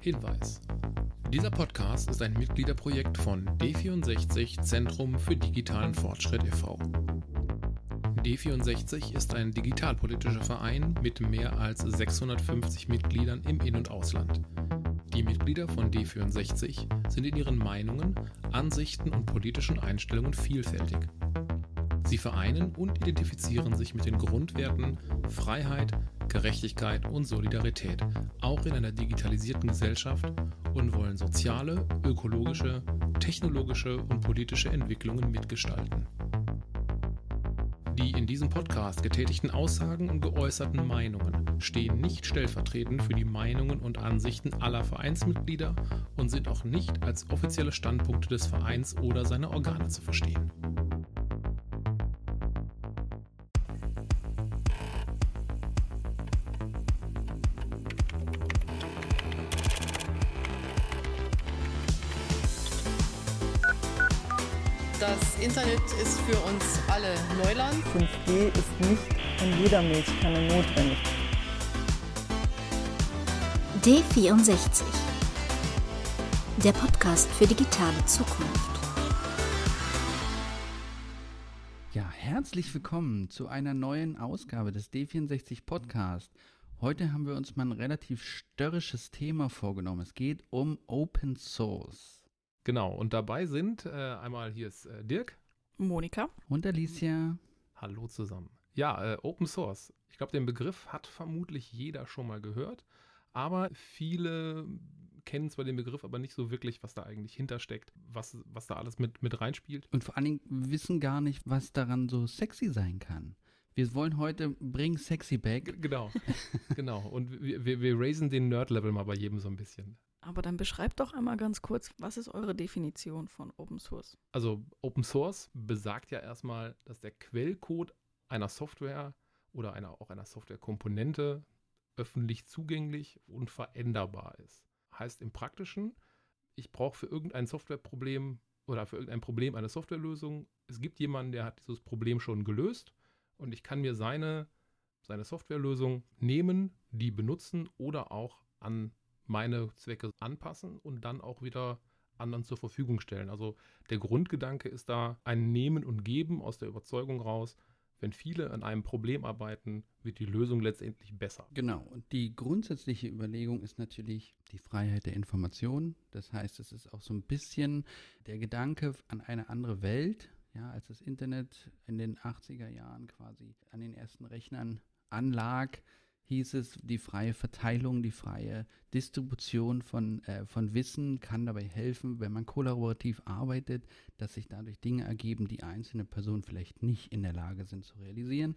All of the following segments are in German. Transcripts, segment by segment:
Hinweis. Dieser Podcast ist ein Mitgliederprojekt von D64 Zentrum für digitalen Fortschritt e.V. D64 ist ein digitalpolitischer Verein mit mehr als 650 Mitgliedern im In- und Ausland. Die Mitglieder von D64 sind in ihren Meinungen, Ansichten und politischen Einstellungen vielfältig. Sie vereinen und identifizieren sich mit den Grundwerten Freiheit, Gerechtigkeit und Solidarität, auch in einer digitalisierten Gesellschaft und wollen soziale, ökologische, technologische und politische Entwicklungen mitgestalten. Die in diesem Podcast getätigten Aussagen und geäußerten Meinungen stehen nicht stellvertretend für die Meinungen und Ansichten aller Vereinsmitglieder und sind auch nicht als offizielle Standpunkte des Vereins oder seiner Organe zu verstehen. Internet ist für uns alle Neuland. 5G ist nicht in jeder Milchkanne notwendig. D64. Der Podcast für digitale Zukunft. Ja, herzlich willkommen zu einer neuen Ausgabe des D64 Podcast. Heute haben wir uns mal ein relativ störrisches Thema vorgenommen. Es geht um Open Source. Genau, und dabei sind äh, einmal hier ist äh, Dirk. Monika. Und Alicia. Hallo zusammen. Ja, äh, Open Source. Ich glaube, den Begriff hat vermutlich jeder schon mal gehört, aber viele kennen zwar den Begriff, aber nicht so wirklich, was da eigentlich hintersteckt, was, was da alles mit, mit reinspielt. Und vor allen Dingen wissen gar nicht, was daran so sexy sein kann. Wir wollen heute Bring Sexy Back. G genau, genau. Und wir, wir, wir raisen den Nerd-Level mal bei jedem so ein bisschen. Aber dann beschreibt doch einmal ganz kurz, was ist eure Definition von Open Source? Also Open Source besagt ja erstmal, dass der Quellcode einer Software oder einer, auch einer Softwarekomponente öffentlich zugänglich und veränderbar ist. Heißt im Praktischen, ich brauche für irgendein Softwareproblem oder für irgendein Problem eine Softwarelösung. Es gibt jemanden, der hat dieses Problem schon gelöst und ich kann mir seine, seine Softwarelösung nehmen, die benutzen oder auch an meine Zwecke anpassen und dann auch wieder anderen zur Verfügung stellen. Also der Grundgedanke ist da ein Nehmen und Geben aus der Überzeugung raus, wenn viele an einem Problem arbeiten, wird die Lösung letztendlich besser. Genau. Und die grundsätzliche Überlegung ist natürlich die Freiheit der Information. Das heißt, es ist auch so ein bisschen der Gedanke an eine andere Welt, ja, als das Internet in den 80er Jahren quasi an den ersten Rechnern anlag, hieß es, die freie Verteilung, die freie Distribution von, äh, von Wissen kann dabei helfen, wenn man kollaborativ arbeitet, dass sich dadurch Dinge ergeben, die einzelne Personen vielleicht nicht in der Lage sind zu realisieren.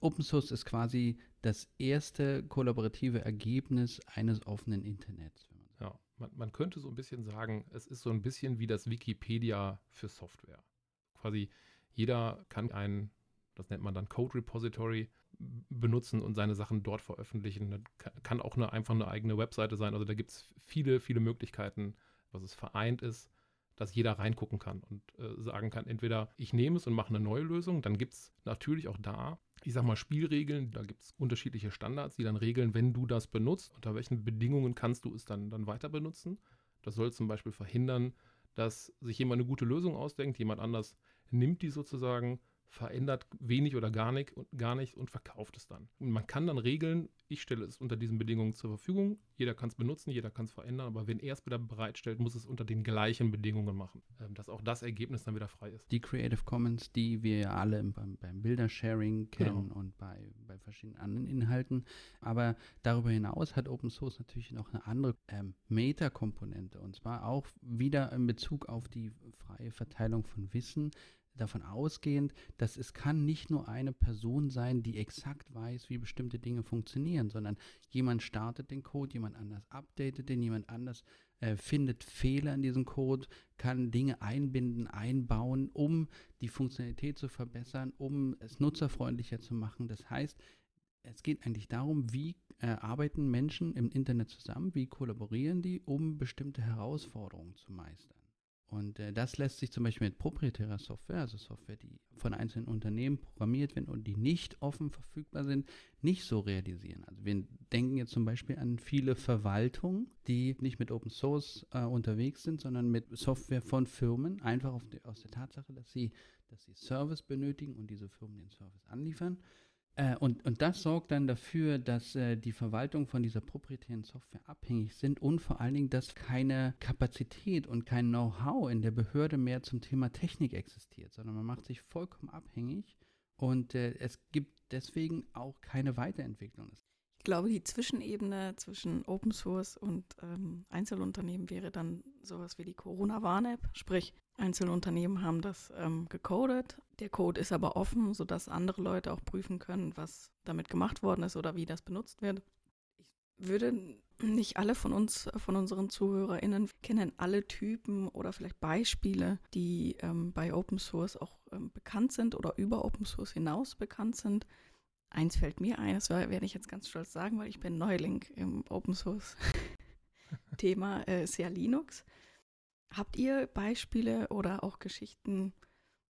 Open Source ist quasi das erste kollaborative Ergebnis eines offenen Internets. Ja, man, man könnte so ein bisschen sagen, es ist so ein bisschen wie das Wikipedia für Software. Quasi jeder kann ein, das nennt man dann Code Repository, benutzen und seine Sachen dort veröffentlichen. Das kann auch eine, einfach eine eigene Webseite sein. Also da gibt es viele, viele Möglichkeiten, was es vereint ist, dass jeder reingucken kann und äh, sagen kann, entweder ich nehme es und mache eine neue Lösung, dann gibt es natürlich auch da, ich sag mal, Spielregeln, da gibt es unterschiedliche Standards, die dann regeln, wenn du das benutzt, unter welchen Bedingungen kannst du es dann, dann weiter benutzen. Das soll zum Beispiel verhindern, dass sich jemand eine gute Lösung ausdenkt, jemand anders nimmt die sozusagen, verändert wenig oder gar nicht, und gar nicht und verkauft es dann. Und man kann dann regeln, ich stelle es unter diesen Bedingungen zur Verfügung, jeder kann es benutzen, jeder kann es verändern, aber wenn er es wieder bereitstellt, muss es unter den gleichen Bedingungen machen, ähm, dass auch das Ergebnis dann wieder frei ist. Die Creative Commons, die wir ja alle beim, beim Bildersharing kennen genau. und bei, bei verschiedenen anderen Inhalten, aber darüber hinaus hat Open Source natürlich noch eine andere ähm, Meta-Komponente und zwar auch wieder in Bezug auf die freie Verteilung von Wissen, davon ausgehend, dass es kann nicht nur eine Person sein, die exakt weiß, wie bestimmte Dinge funktionieren, sondern jemand startet den Code, jemand anders updatet den, jemand anders äh, findet Fehler in diesem Code, kann Dinge einbinden, einbauen, um die Funktionalität zu verbessern, um es nutzerfreundlicher zu machen. Das heißt, es geht eigentlich darum, wie äh, arbeiten Menschen im Internet zusammen, wie kollaborieren die, um bestimmte Herausforderungen zu meistern. Und äh, das lässt sich zum Beispiel mit proprietärer Software, also Software, die von einzelnen Unternehmen programmiert werden und die nicht offen verfügbar sind, nicht so realisieren. Also wir denken jetzt zum Beispiel an viele Verwaltungen, die nicht mit Open Source äh, unterwegs sind, sondern mit Software von Firmen, einfach die, aus der Tatsache, dass sie, dass sie Service benötigen und diese Firmen den Service anliefern. Äh, und, und das sorgt dann dafür, dass äh, die Verwaltung von dieser proprietären Software abhängig sind und vor allen Dingen, dass keine Kapazität und kein Know-how in der Behörde mehr zum Thema Technik existiert, sondern man macht sich vollkommen abhängig und äh, es gibt deswegen auch keine Weiterentwicklung. Ich glaube, die Zwischenebene zwischen Open Source und ähm, Einzelunternehmen wäre dann sowas wie die Corona-Warn-App. Sprich, Einzelunternehmen haben das ähm, gecodet. Der Code ist aber offen, sodass andere Leute auch prüfen können, was damit gemacht worden ist oder wie das benutzt wird. Ich würde nicht alle von uns, von unseren ZuhörerInnen, kennen alle Typen oder vielleicht Beispiele, die ähm, bei Open Source auch ähm, bekannt sind oder über Open Source hinaus bekannt sind. Eins fällt mir ein, das werde ich jetzt ganz stolz sagen, weil ich bin Neuling im Open Source Thema, äh, ist ja Linux. Habt ihr Beispiele oder auch Geschichten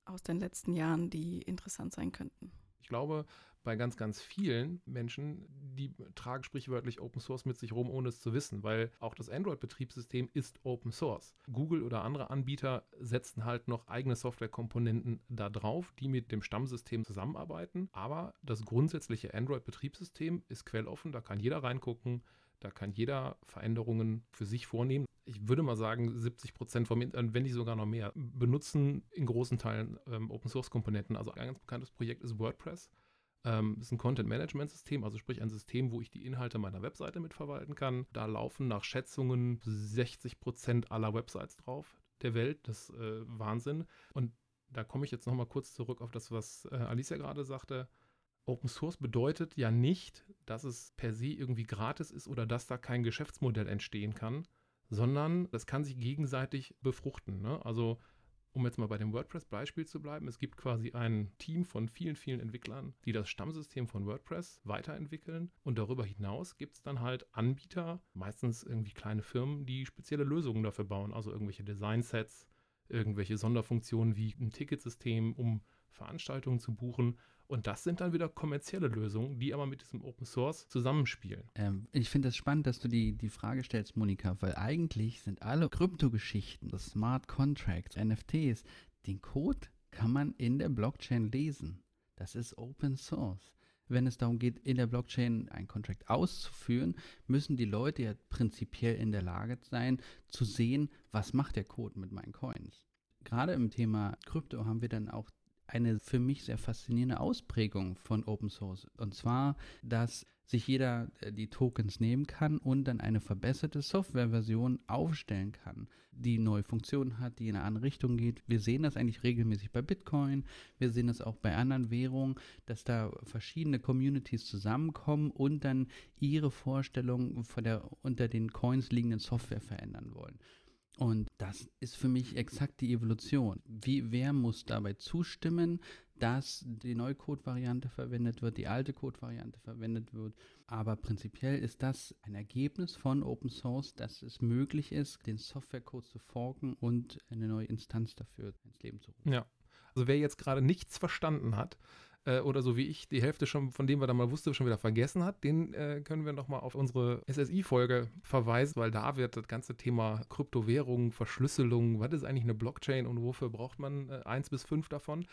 aus den letzten Jahren, die interessant sein könnten? Ich glaube, bei ganz, ganz vielen Menschen, die tragen sprichwörtlich Open Source mit sich rum, ohne es zu wissen, weil auch das Android-Betriebssystem ist Open Source. Google oder andere Anbieter setzen halt noch eigene Softwarekomponenten da drauf, die mit dem Stammsystem zusammenarbeiten. Aber das grundsätzliche Android-Betriebssystem ist quelloffen, da kann jeder reingucken, da kann jeder Veränderungen für sich vornehmen. Ich würde mal sagen, 70 Prozent vom Internet, wenn nicht sogar noch mehr, benutzen in großen Teilen ähm, Open Source Komponenten. Also ein ganz bekanntes Projekt ist WordPress. Ähm, ist ein Content-Management-System, also sprich ein System, wo ich die Inhalte meiner Webseite mitverwalten kann. Da laufen nach Schätzungen 60 Prozent aller Websites drauf der Welt. Das ist äh, Wahnsinn. Und da komme ich jetzt nochmal kurz zurück auf das, was äh, Alicia gerade sagte. Open Source bedeutet ja nicht, dass es per se irgendwie gratis ist oder dass da kein Geschäftsmodell entstehen kann, sondern das kann sich gegenseitig befruchten. Ne? Also um jetzt mal bei dem WordPress-Beispiel zu bleiben, es gibt quasi ein Team von vielen, vielen Entwicklern, die das Stammsystem von WordPress weiterentwickeln. Und darüber hinaus gibt es dann halt Anbieter, meistens irgendwie kleine Firmen, die spezielle Lösungen dafür bauen, also irgendwelche Design-Sets, irgendwelche Sonderfunktionen wie ein Ticketsystem, um Veranstaltungen zu buchen. Und das sind dann wieder kommerzielle Lösungen, die aber mit diesem Open Source zusammenspielen. Ähm, ich finde es das spannend, dass du die, die Frage stellst, Monika, weil eigentlich sind alle Kryptogeschichten, Smart Contracts, NFTs, den Code kann man in der Blockchain lesen. Das ist Open Source. Wenn es darum geht, in der Blockchain einen Contract auszuführen, müssen die Leute ja prinzipiell in der Lage sein, zu sehen, was macht der Code mit meinen Coins. Gerade im Thema Krypto haben wir dann auch eine für mich sehr faszinierende Ausprägung von Open Source. Und zwar, dass sich jeder äh, die Tokens nehmen kann und dann eine verbesserte Softwareversion aufstellen kann, die neue Funktionen hat, die in eine andere Richtung geht. Wir sehen das eigentlich regelmäßig bei Bitcoin, wir sehen das auch bei anderen Währungen, dass da verschiedene Communities zusammenkommen und dann ihre Vorstellungen von der unter den Coins liegenden Software verändern wollen. Und das ist für mich exakt die Evolution. Wie, wer muss dabei zustimmen, dass die neue Code-Variante verwendet wird, die alte Code-Variante verwendet wird? Aber prinzipiell ist das ein Ergebnis von Open Source, dass es möglich ist, den Software-Code zu forken und eine neue Instanz dafür ins Leben zu rufen. Ja. Also wer jetzt gerade nichts verstanden hat, äh, oder so wie ich die Hälfte schon von dem, was er mal wusste, schon wieder vergessen hat, den äh, können wir nochmal auf unsere SSI-Folge verweisen, weil da wird das ganze Thema Kryptowährung, Verschlüsselung, was ist eigentlich eine Blockchain und wofür braucht man äh, eins bis fünf davon,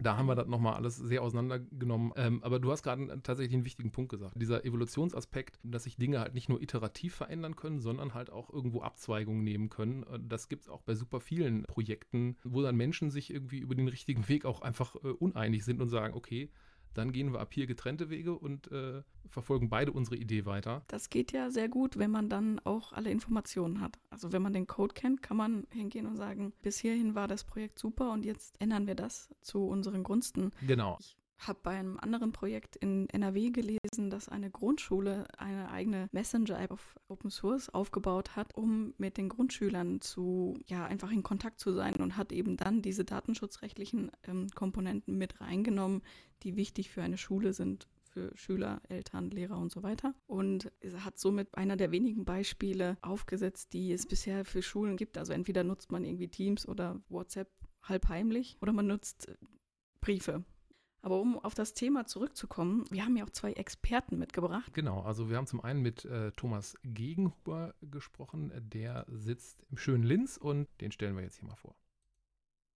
da haben wir das nochmal alles sehr auseinandergenommen. Ähm, aber du hast gerade tatsächlich einen wichtigen Punkt gesagt. Dieser Evolutionsaspekt, dass sich Dinge halt nicht nur iterativ verändern können, sondern halt auch irgendwo Abzweigungen nehmen können. Äh, das gibt es auch bei super vielen Projekten, wo dann Menschen sich irgendwie über den richtigen Weg auch einfach äh, uneinig sind und sagen, okay, dann gehen wir ab hier getrennte Wege und äh, verfolgen beide unsere Idee weiter. Das geht ja sehr gut, wenn man dann auch alle Informationen hat. Also wenn man den Code kennt, kann man hingehen und sagen, bis hierhin war das Projekt super und jetzt ändern wir das zu unseren Gunsten. Genau. Ich habe bei einem anderen Projekt in NRW gelesen, dass eine Grundschule eine eigene Messenger-App auf Open Source aufgebaut hat, um mit den Grundschülern zu, ja, einfach in Kontakt zu sein und hat eben dann diese datenschutzrechtlichen ähm, Komponenten mit reingenommen, die wichtig für eine Schule sind, für Schüler, Eltern, Lehrer und so weiter. Und hat somit einer der wenigen Beispiele aufgesetzt, die es bisher für Schulen gibt. Also entweder nutzt man irgendwie Teams oder WhatsApp halb heimlich oder man nutzt äh, Briefe. Aber um auf das Thema zurückzukommen, wir haben ja auch zwei Experten mitgebracht. Genau, also wir haben zum einen mit äh, Thomas Gegenhuber gesprochen, der sitzt im schönen Linz und den stellen wir jetzt hier mal vor.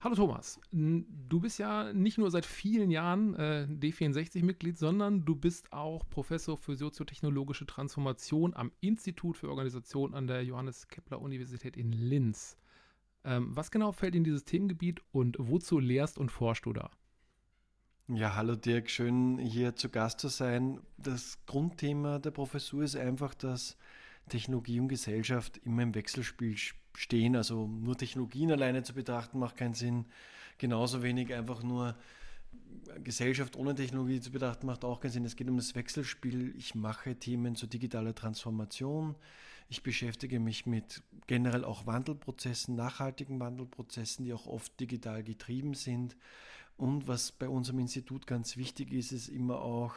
Hallo Thomas, du bist ja nicht nur seit vielen Jahren äh, D64-Mitglied, sondern du bist auch Professor für soziotechnologische Transformation am Institut für Organisation an der Johannes Kepler Universität in Linz. Ähm, was genau fällt in dieses Themengebiet und wozu lehrst und forschst du da? Ja, hallo Dirk, schön hier zu Gast zu sein. Das Grundthema der Professur ist einfach, dass Technologie und Gesellschaft immer im Wechselspiel stehen. Also nur Technologien alleine zu betrachten macht keinen Sinn. Genauso wenig einfach nur Gesellschaft ohne Technologie zu betrachten macht auch keinen Sinn. Es geht um das Wechselspiel. Ich mache Themen zur digitalen Transformation. Ich beschäftige mich mit generell auch Wandelprozessen, nachhaltigen Wandelprozessen, die auch oft digital getrieben sind. Und was bei unserem Institut ganz wichtig ist, ist immer auch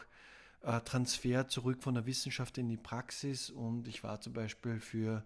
äh, Transfer zurück von der Wissenschaft in die Praxis. Und ich war zum Beispiel für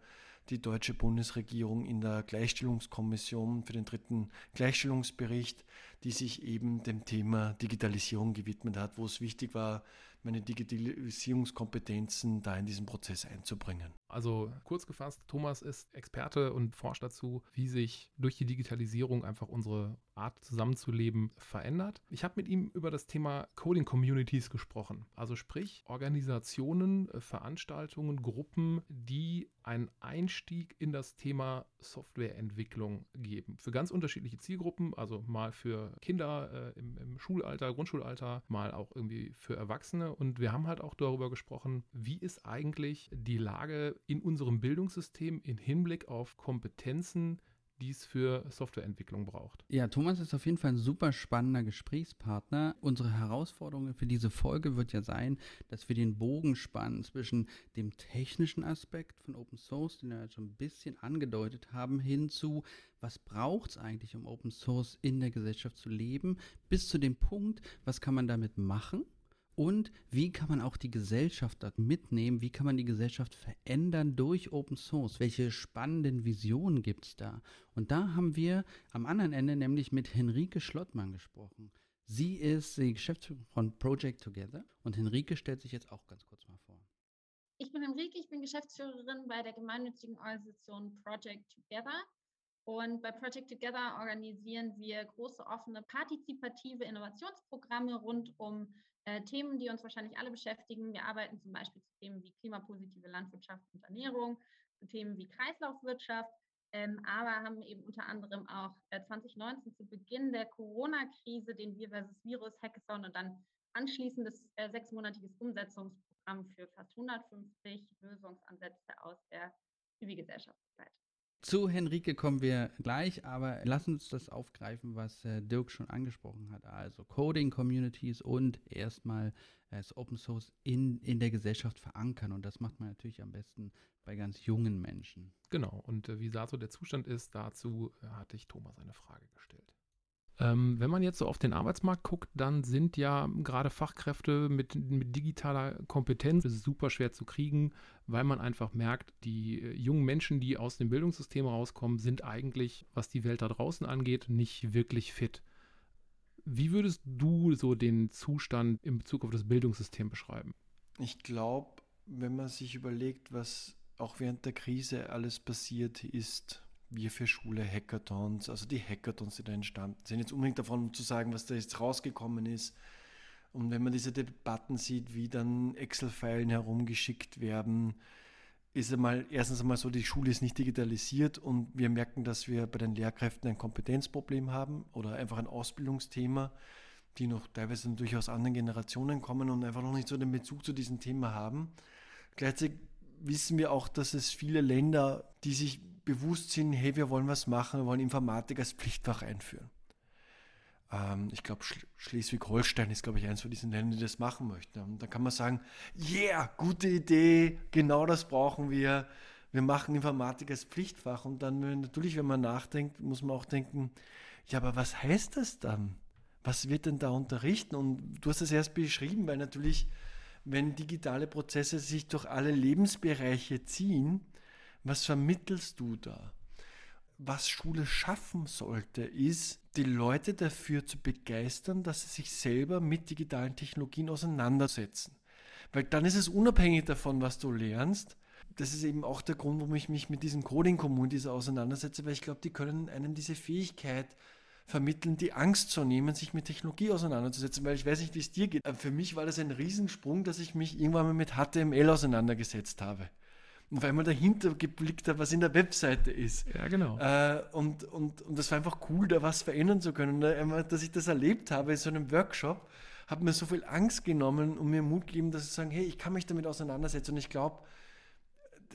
die deutsche Bundesregierung in der Gleichstellungskommission für den dritten Gleichstellungsbericht, die sich eben dem Thema Digitalisierung gewidmet hat, wo es wichtig war, meine Digitalisierungskompetenzen da in diesen Prozess einzubringen. Also kurz gefasst, Thomas ist Experte und forscht dazu, wie sich durch die Digitalisierung einfach unsere Art zusammenzuleben verändert. Ich habe mit ihm über das Thema Coding Communities gesprochen. Also sprich Organisationen, äh, Veranstaltungen, Gruppen, die einen Einstieg in das Thema Softwareentwicklung geben. Für ganz unterschiedliche Zielgruppen, also mal für Kinder äh, im, im Schulalter, Grundschulalter, mal auch irgendwie für Erwachsene. Und wir haben halt auch darüber gesprochen, wie ist eigentlich die Lage in unserem Bildungssystem im Hinblick auf Kompetenzen, die es für Softwareentwicklung braucht. Ja, Thomas ist auf jeden Fall ein super spannender Gesprächspartner. Unsere Herausforderung für diese Folge wird ja sein, dass wir den Bogen spannen zwischen dem technischen Aspekt von Open Source, den wir ja schon ein bisschen angedeutet haben, hin zu, was braucht es eigentlich, um Open Source in der Gesellschaft zu leben, bis zu dem Punkt, was kann man damit machen und wie kann man auch die Gesellschaft dort mitnehmen? Wie kann man die Gesellschaft verändern durch Open Source? Welche spannenden Visionen gibt es da? Und da haben wir am anderen Ende nämlich mit Henrike Schlottmann gesprochen. Sie ist die Geschäftsführerin von Project Together und Henrike stellt sich jetzt auch ganz kurz mal vor. Ich bin Henrike, ich bin Geschäftsführerin bei der gemeinnützigen Organisation Project Together. Und bei Project Together organisieren wir große offene partizipative Innovationsprogramme rund um äh, Themen, die uns wahrscheinlich alle beschäftigen. Wir arbeiten zum Beispiel zu Themen wie klimapositive Landwirtschaft und Ernährung, zu Themen wie Kreislaufwirtschaft, ähm, aber haben eben unter anderem auch äh, 2019 zu Beginn der Corona-Krise den Wir versus Virus Hackathon und dann anschließendes äh, sechsmonatiges Umsetzungsprogramm für fast 150 Lösungsansätze aus der Zivilgesellschaft begleitet. Zu Henrike kommen wir gleich, aber lass uns das aufgreifen, was äh, Dirk schon angesprochen hat. Also Coding Communities und erstmal äh, das Open Source in, in der Gesellschaft verankern. Und das macht man natürlich am besten bei ganz jungen Menschen. Genau. Und äh, wie da so der Zustand ist, dazu hatte ich Thomas eine Frage gestellt. Ähm, wenn man jetzt so auf den Arbeitsmarkt guckt, dann sind ja gerade Fachkräfte mit, mit digitaler Kompetenz super schwer zu kriegen, weil man einfach merkt, die äh, jungen Menschen, die aus dem Bildungssystem rauskommen, sind eigentlich, was die Welt da draußen angeht, nicht wirklich fit. Wie würdest du so den Zustand in Bezug auf das Bildungssystem beschreiben? Ich glaube, wenn man sich überlegt, was auch während der Krise alles passiert ist, wir für Schule Hackathons, also die Hackathons, die da entstanden sind, jetzt unbedingt davon zu sagen, was da jetzt rausgekommen ist. Und wenn man diese Debatten sieht, wie dann Excel-Filen herumgeschickt werden, ist einmal erstens einmal so, die Schule ist nicht digitalisiert und wir merken, dass wir bei den Lehrkräften ein Kompetenzproblem haben oder einfach ein Ausbildungsthema, die noch teilweise natürlich aus anderen Generationen kommen und einfach noch nicht so den Bezug zu diesem Thema haben. Gleichzeitig wissen wir auch, dass es viele Länder, die sich bewusst sind, hey, wir wollen was machen, wir wollen Informatik als Pflichtfach einführen. Ähm, ich glaube, Sch Schleswig-Holstein ist, glaube ich, eins von diesen Ländern, die das machen möchten. Und da kann man sagen, yeah, gute Idee, genau das brauchen wir. Wir machen Informatik als Pflichtfach. Und dann natürlich, wenn man nachdenkt, muss man auch denken, ja, aber was heißt das dann? was wird denn da unterrichten? Und du hast es erst beschrieben, weil natürlich, wenn digitale Prozesse sich durch alle Lebensbereiche ziehen, was vermittelst du da? Was Schule schaffen sollte, ist, die Leute dafür zu begeistern, dass sie sich selber mit digitalen Technologien auseinandersetzen. Weil dann ist es unabhängig davon, was du lernst. Das ist eben auch der Grund, warum ich mich mit diesen Coding-Communities auseinandersetze, weil ich glaube, die können einem diese Fähigkeit vermitteln, die Angst zu nehmen, sich mit Technologie auseinanderzusetzen, weil ich weiß nicht, wie es dir geht. Für mich war das ein Riesensprung, dass ich mich irgendwann mal mit HTML auseinandergesetzt habe. Und weil man dahinter geblickt hat, was in der Webseite ist. Ja, genau. Äh, und, und, und das war einfach cool, da was verändern zu können. Und dass ich das erlebt habe in so einem Workshop, hat mir so viel Angst genommen und mir Mut gegeben, dass ich sagen, hey, ich kann mich damit auseinandersetzen. Und ich glaube,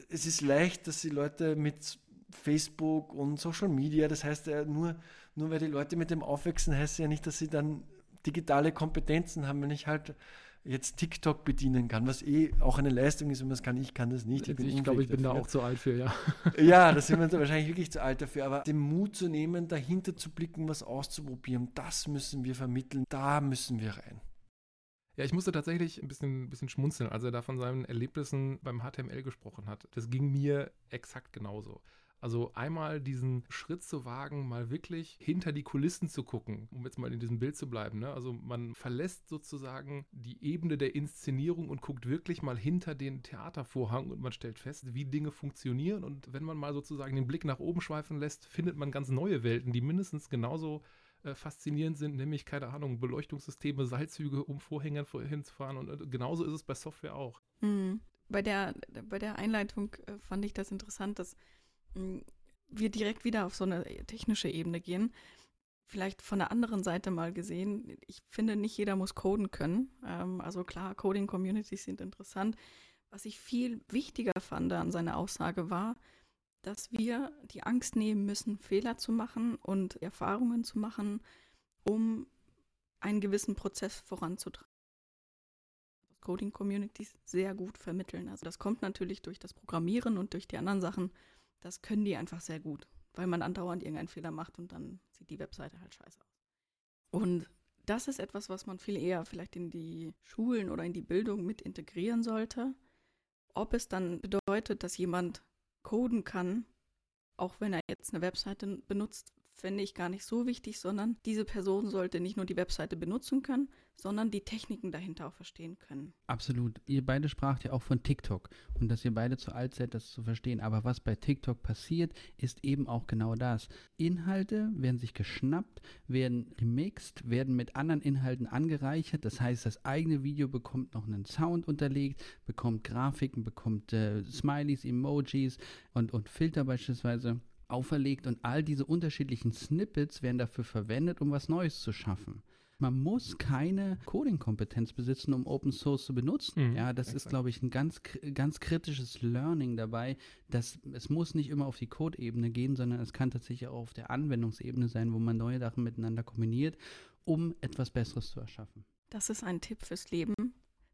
es ist leicht, dass die Leute mit Facebook und Social Media, das heißt ja nur, nur weil die Leute mit dem aufwachsen, heißt ja nicht, dass sie dann digitale Kompetenzen haben. Wenn ich halt jetzt TikTok bedienen kann, was eh auch eine Leistung ist, wenn man es kann, ich kann das nicht. Ich, ich glaube, ich bin dafür. da auch zu alt für, ja. Ja, da sind wir wahrscheinlich wirklich zu alt dafür, aber den Mut zu nehmen, dahinter zu blicken, was auszuprobieren, das müssen wir vermitteln, da müssen wir rein. Ja, ich musste tatsächlich ein bisschen, ein bisschen schmunzeln, als er da von seinen Erlebnissen beim HTML gesprochen hat. Das ging mir exakt genauso. Also einmal diesen Schritt zu wagen, mal wirklich hinter die Kulissen zu gucken, um jetzt mal in diesem Bild zu bleiben. Ne? Also man verlässt sozusagen die Ebene der Inszenierung und guckt wirklich mal hinter den Theatervorhang und man stellt fest, wie Dinge funktionieren. Und wenn man mal sozusagen den Blick nach oben schweifen lässt, findet man ganz neue Welten, die mindestens genauso äh, faszinierend sind, nämlich, keine Ahnung, Beleuchtungssysteme, Seilzüge, um Vorhängern hinzufahren. Und äh, genauso ist es bei Software auch. Mhm. Bei, der, bei der Einleitung äh, fand ich das interessant, dass wir direkt wieder auf so eine technische Ebene gehen. Vielleicht von der anderen Seite mal gesehen, ich finde, nicht jeder muss coden können. Ähm, also klar, Coding-Communities sind interessant. Was ich viel wichtiger fand an seiner Aussage war, dass wir die Angst nehmen müssen, Fehler zu machen und Erfahrungen zu machen, um einen gewissen Prozess voranzutreiben. Coding-Communities sehr gut vermitteln. Also das kommt natürlich durch das Programmieren und durch die anderen Sachen, das können die einfach sehr gut, weil man andauernd irgendeinen Fehler macht und dann sieht die Webseite halt scheiße aus. Und das ist etwas, was man viel eher vielleicht in die Schulen oder in die Bildung mit integrieren sollte. Ob es dann bedeutet, dass jemand coden kann, auch wenn er jetzt eine Webseite benutzt, fände ich gar nicht so wichtig, sondern diese Person sollte nicht nur die Webseite benutzen können, sondern die Techniken dahinter auch verstehen können. Absolut. Ihr beide spracht ja auch von TikTok und dass ihr beide zu alt seid, das zu verstehen. Aber was bei TikTok passiert, ist eben auch genau das. Inhalte werden sich geschnappt, werden remixed, werden mit anderen Inhalten angereichert. Das heißt, das eigene Video bekommt noch einen Sound unterlegt, bekommt Grafiken, bekommt äh, Smileys, Emojis und, und Filter beispielsweise auferlegt und all diese unterschiedlichen Snippets werden dafür verwendet, um was Neues zu schaffen. Man muss keine Coding-Kompetenz besitzen, um Open Source zu benutzen. Mhm, ja, das exakt. ist, glaube ich, ein ganz, ganz kritisches Learning dabei, dass es muss nicht immer auf die Code-Ebene gehen, sondern es kann tatsächlich auch auf der Anwendungsebene sein, wo man neue Sachen miteinander kombiniert, um etwas Besseres zu erschaffen. Das ist ein Tipp fürs Leben.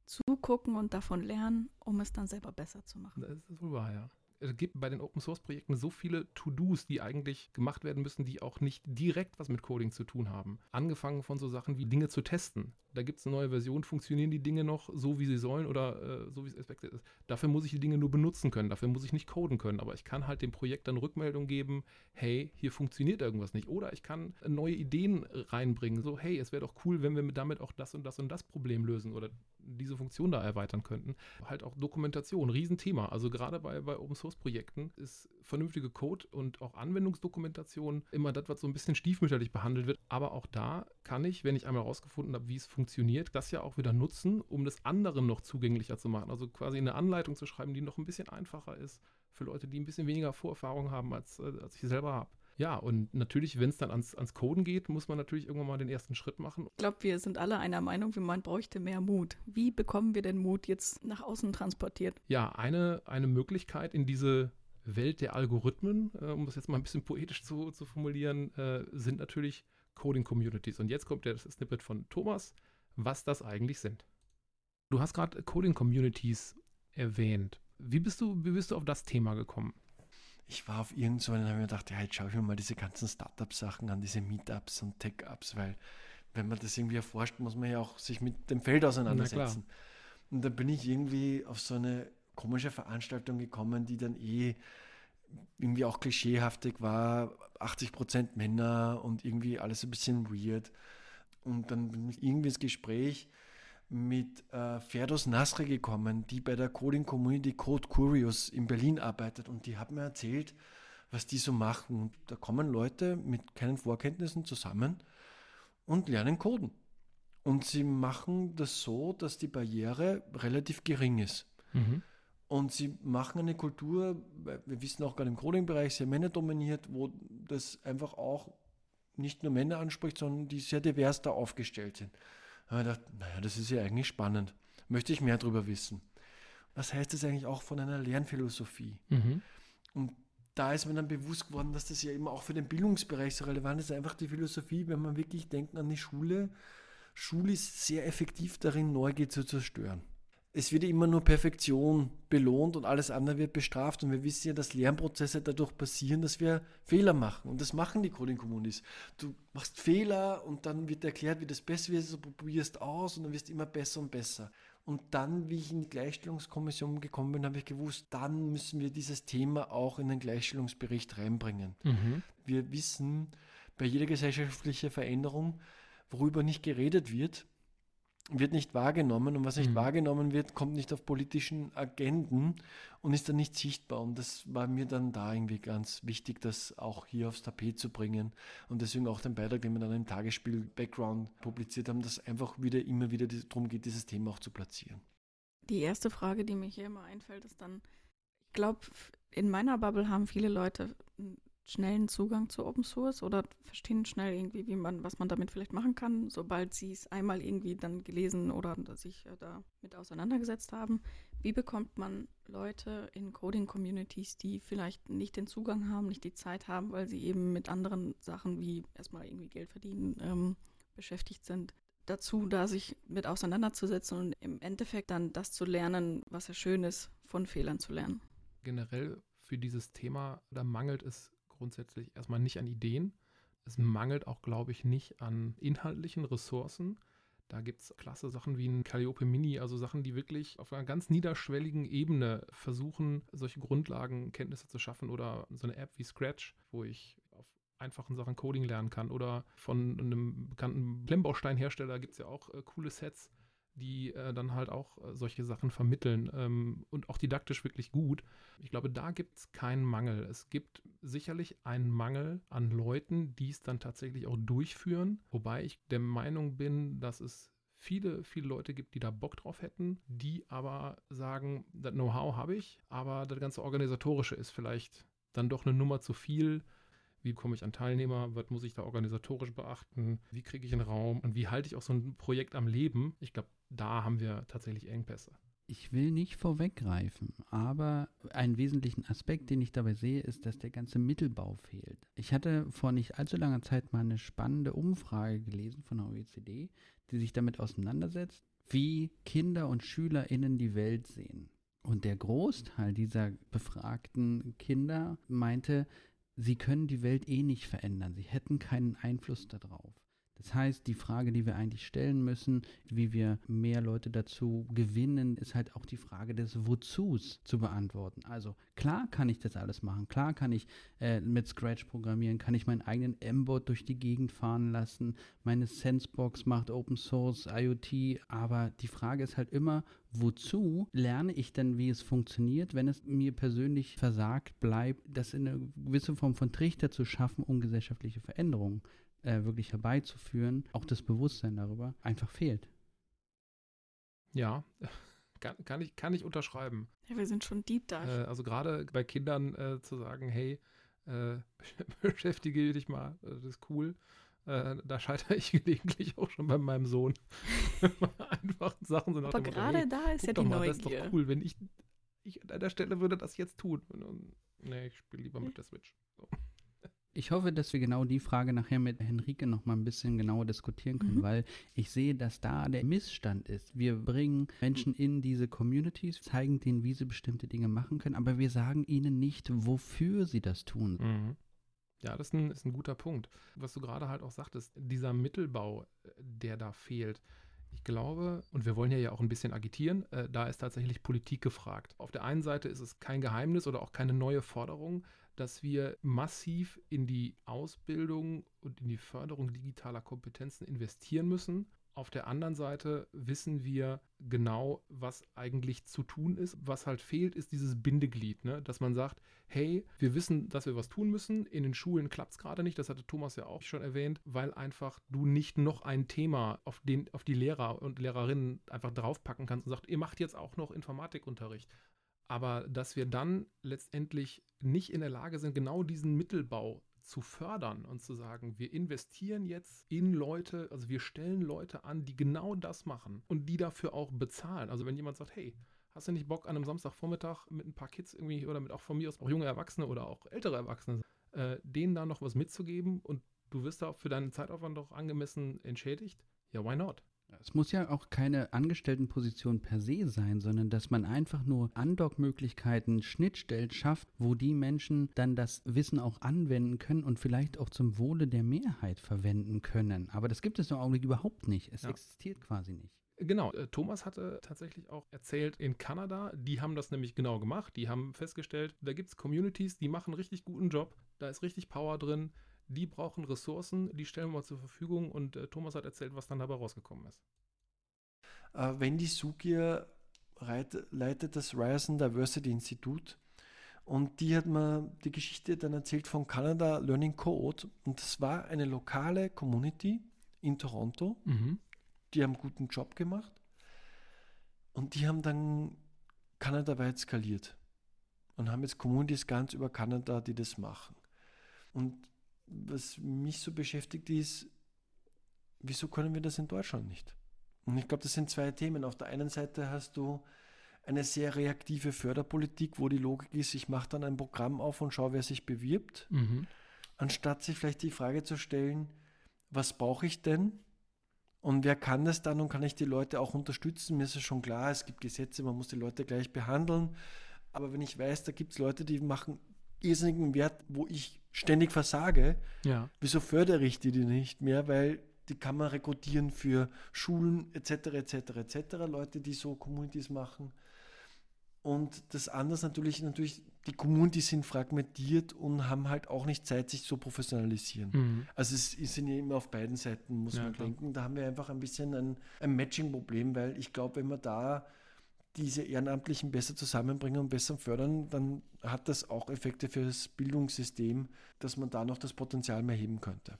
Zugucken und davon lernen, um es dann selber besser zu machen. Das ist wohl wahr, ja gibt bei den Open Source Projekten so viele To-Dos, die eigentlich gemacht werden müssen, die auch nicht direkt was mit Coding zu tun haben. Angefangen von so Sachen wie Dinge zu testen. Da gibt es eine neue Version, funktionieren die Dinge noch so, wie sie sollen oder äh, so, wie es expected ist. Dafür muss ich die Dinge nur benutzen können, dafür muss ich nicht coden können, aber ich kann halt dem Projekt dann Rückmeldung geben, hey, hier funktioniert irgendwas nicht. Oder ich kann neue Ideen reinbringen, so, hey, es wäre doch cool, wenn wir damit auch das und das und das Problem lösen oder diese Funktion da erweitern könnten. Halt auch Dokumentation, Riesenthema. Also gerade bei, bei Open Source Projekten ist vernünftige Code und auch Anwendungsdokumentation immer das, was so ein bisschen stiefmütterlich behandelt wird. Aber auch da kann ich, wenn ich einmal herausgefunden habe, wie es funktioniert, das ja auch wieder nutzen, um das anderen noch zugänglicher zu machen. Also quasi eine Anleitung zu schreiben, die noch ein bisschen einfacher ist für Leute, die ein bisschen weniger Vorerfahrung haben, als, äh, als ich selber habe. Ja, und natürlich, wenn es dann ans, ans Coden geht, muss man natürlich irgendwann mal den ersten Schritt machen. Ich glaube, wir sind alle einer Meinung, wie man bräuchte mehr Mut. Wie bekommen wir denn Mut jetzt nach außen transportiert? Ja, eine, eine Möglichkeit in diese Welt der Algorithmen, äh, um das jetzt mal ein bisschen poetisch zu, zu formulieren, äh, sind natürlich Coding-Communities. Und jetzt kommt der Snippet von Thomas, was das eigentlich sind. Du hast gerade Coding-Communities erwähnt. Wie bist, du, wie bist du auf das Thema gekommen? Ich war auf irgend und habe mir gedacht, ja, jetzt schaue ich mir mal diese ganzen Startup-Sachen an, diese Meetups und Tech-Ups, weil wenn man das irgendwie erforscht, muss man ja auch sich mit dem Feld auseinandersetzen. Und da bin ich irgendwie auf so eine komische Veranstaltung gekommen, die dann eh irgendwie auch klischeehaftig war, 80 Prozent Männer und irgendwie alles ein bisschen weird. Und dann bin ich irgendwie ins Gespräch mit äh, Ferdos Nasri gekommen, die bei der Coding Community Code Curious in Berlin arbeitet und die hat mir erzählt, was die so machen. Da kommen Leute mit keinen Vorkenntnissen zusammen und lernen coden. Und sie machen das so, dass die Barriere relativ gering ist. Mhm. Und sie machen eine Kultur, wir wissen auch gerade im Coding-Bereich, sehr männerdominiert, wo das einfach auch nicht nur Männer anspricht, sondern die sehr divers da aufgestellt sind. Habe ich gedacht, naja, das ist ja eigentlich spannend. Möchte ich mehr darüber wissen. Was heißt das eigentlich auch von einer Lernphilosophie? Mhm. Und da ist mir dann bewusst geworden, dass das ja immer auch für den Bildungsbereich so relevant ist. Einfach die Philosophie, wenn man wirklich denkt an die Schule. Schule ist sehr effektiv darin, Neugier zu zerstören. Es wird immer nur Perfektion belohnt und alles andere wird bestraft. Und wir wissen ja, dass Lernprozesse dadurch passieren, dass wir Fehler machen. Und das machen die Coding Communities. Du machst Fehler und dann wird erklärt, wie das besser wird. Du probierst aus und dann wirst du immer besser und besser. Und dann, wie ich in die Gleichstellungskommission gekommen bin, habe ich gewusst, dann müssen wir dieses Thema auch in den Gleichstellungsbericht reinbringen. Mhm. Wir wissen, bei jeder gesellschaftlichen Veränderung, worüber nicht geredet wird, wird nicht wahrgenommen und was nicht mhm. wahrgenommen wird, kommt nicht auf politischen Agenden und ist dann nicht sichtbar. Und das war mir dann da irgendwie ganz wichtig, das auch hier aufs Tapet zu bringen. Und deswegen auch den Beitrag, den wir dann im Tagesspiel Background publiziert haben, dass einfach wieder immer wieder darum geht, dieses Thema auch zu platzieren. Die erste Frage, die mir hier immer einfällt, ist dann, ich glaube, in meiner Bubble haben viele Leute schnellen Zugang zu Open Source oder verstehen schnell irgendwie, wie man, was man damit vielleicht machen kann, sobald sie es einmal irgendwie dann gelesen oder sich äh, da mit auseinandergesetzt haben. Wie bekommt man Leute in Coding-Communities, die vielleicht nicht den Zugang haben, nicht die Zeit haben, weil sie eben mit anderen Sachen wie erstmal irgendwie Geld verdienen ähm, beschäftigt sind, dazu, da sich mit auseinanderzusetzen und im Endeffekt dann das zu lernen, was ja schön ist, von Fehlern zu lernen? Generell für dieses Thema, da mangelt es grundsätzlich erstmal nicht an Ideen. Es mangelt auch, glaube ich, nicht an inhaltlichen Ressourcen. Da gibt es klasse Sachen wie ein Calliope Mini, also Sachen, die wirklich auf einer ganz niederschwelligen Ebene versuchen, solche Grundlagenkenntnisse zu schaffen oder so eine App wie Scratch, wo ich auf einfachen Sachen Coding lernen kann oder von einem bekannten Klemmbausteinhersteller gibt es ja auch äh, coole Sets, die äh, dann halt auch äh, solche Sachen vermitteln ähm, und auch didaktisch wirklich gut. Ich glaube, da gibt es keinen Mangel. Es gibt sicherlich einen Mangel an Leuten, die es dann tatsächlich auch durchführen, wobei ich der Meinung bin, dass es viele, viele Leute gibt, die da Bock drauf hätten, die aber sagen, das Know-how habe ich, aber das ganze Organisatorische ist vielleicht dann doch eine Nummer zu viel. Wie komme ich an Teilnehmer? Was muss ich da organisatorisch beachten? Wie kriege ich einen Raum? Und wie halte ich auch so ein Projekt am Leben? Ich glaube, da haben wir tatsächlich Engpässe. Ich will nicht vorweggreifen, aber einen wesentlichen Aspekt, den ich dabei sehe, ist, dass der ganze Mittelbau fehlt. Ich hatte vor nicht allzu langer Zeit mal eine spannende Umfrage gelesen von der OECD, die sich damit auseinandersetzt, wie Kinder und SchülerInnen die Welt sehen. Und der Großteil dieser befragten Kinder meinte, sie können die Welt eh nicht verändern, sie hätten keinen Einfluss darauf. Das heißt, die Frage, die wir eigentlich stellen müssen, wie wir mehr Leute dazu gewinnen, ist halt auch die Frage des Wozus zu beantworten. Also klar kann ich das alles machen, klar kann ich äh, mit Scratch programmieren, kann ich meinen eigenen M-Bot durch die Gegend fahren lassen, meine Sensebox macht Open Source, IoT, aber die Frage ist halt immer, wozu lerne ich denn, wie es funktioniert, wenn es mir persönlich versagt bleibt, das in eine gewisse Form von Trichter zu schaffen, um gesellschaftliche Veränderungen äh, wirklich herbeizuführen, auch das Bewusstsein darüber einfach fehlt. Ja, kann, kann, ich, kann ich unterschreiben. Ja, wir sind schon deep da. Äh, also gerade bei Kindern äh, zu sagen, hey, äh, beschäftige dich mal, äh, das ist cool. Äh, da scheitere ich gelegentlich auch schon bei meinem Sohn. Einfachen Sachen sind Aber gerade hey, da ist ja die mal, Neugier. Das ist doch cool, wenn ich, ich an deiner Stelle würde das jetzt tun. Und, nee, ich spiele lieber mit der Switch. So. Ich hoffe, dass wir genau die Frage nachher mit Henrike noch mal ein bisschen genauer diskutieren können, mhm. weil ich sehe, dass da der Missstand ist. Wir bringen Menschen in diese Communities, zeigen denen, wie sie bestimmte Dinge machen können, aber wir sagen ihnen nicht, wofür sie das tun. Mhm. Ja, das ist ein, ist ein guter Punkt. Was du gerade halt auch sagtest, dieser Mittelbau, äh, der da fehlt, ich glaube, und wir wollen ja ja auch ein bisschen agitieren, äh, da ist tatsächlich Politik gefragt. Auf der einen Seite ist es kein Geheimnis oder auch keine neue Forderung, dass wir massiv in die Ausbildung und in die Förderung digitaler Kompetenzen investieren müssen. Auf der anderen Seite wissen wir genau, was eigentlich zu tun ist. Was halt fehlt, ist dieses Bindeglied, ne? dass man sagt, hey, wir wissen, dass wir was tun müssen. In den Schulen klappt es gerade nicht, das hatte Thomas ja auch schon erwähnt, weil einfach du nicht noch ein Thema auf, den, auf die Lehrer und Lehrerinnen einfach draufpacken kannst und sagst, ihr macht jetzt auch noch Informatikunterricht. Aber dass wir dann letztendlich nicht in der Lage sind, genau diesen Mittelbau zu fördern und zu sagen, wir investieren jetzt in Leute, also wir stellen Leute an, die genau das machen und die dafür auch bezahlen. Also wenn jemand sagt, hey, hast du nicht Bock an einem Samstagvormittag mit ein paar Kids irgendwie oder mit auch von mir aus auch junge Erwachsene oder auch ältere Erwachsene, äh, denen da noch was mitzugeben und du wirst da für deinen Zeitaufwand doch angemessen entschädigt? Ja, why not? Es muss ja auch keine Angestelltenposition per se sein, sondern dass man einfach nur Andockmöglichkeiten, Schnittstellen schafft, wo die Menschen dann das Wissen auch anwenden können und vielleicht auch zum Wohle der Mehrheit verwenden können. Aber das gibt es im Augenblick überhaupt nicht. Es ja. existiert quasi nicht. Genau, äh, Thomas hatte tatsächlich auch erzählt, in Kanada, die haben das nämlich genau gemacht. Die haben festgestellt, da gibt es Communities, die machen einen richtig guten Job, da ist richtig Power drin die brauchen Ressourcen, die stellen wir zur Verfügung und äh, Thomas hat erzählt, was dann dabei rausgekommen ist. Äh, Wendy Sugier leitet das Ryerson Diversity Institut und die hat mir die Geschichte dann erzählt von Canada Learning Code und das war eine lokale Community in Toronto. Mhm. Die haben einen guten Job gemacht und die haben dann kanadaweit skaliert und haben jetzt Communities ganz über Kanada, die das machen. Und was mich so beschäftigt ist, wieso können wir das in Deutschland nicht? Und ich glaube, das sind zwei Themen. Auf der einen Seite hast du eine sehr reaktive Förderpolitik, wo die Logik ist, ich mache dann ein Programm auf und schaue, wer sich bewirbt, mhm. anstatt sich vielleicht die Frage zu stellen, was brauche ich denn? Und wer kann das dann und kann ich die Leute auch unterstützen? Mir ist es schon klar, es gibt Gesetze, man muss die Leute gleich behandeln. Aber wenn ich weiß, da gibt es Leute, die machen irrsinnigen Wert, wo ich ständig versage, ja. wieso fördere ich die nicht mehr? Weil die kann man rekrutieren für Schulen etc. etc. etc. Leute, die so Communities machen. Und das andere natürlich, natürlich, die Communities sind fragmentiert und haben halt auch nicht Zeit, sich zu professionalisieren. Mhm. Also es sind ja immer auf beiden Seiten, muss ja, man klar. denken. Da haben wir einfach ein bisschen ein, ein Matching-Problem, weil ich glaube, wenn man da diese Ehrenamtlichen besser zusammenbringen und besser fördern, dann hat das auch Effekte für das Bildungssystem, dass man da noch das Potenzial mehr heben könnte.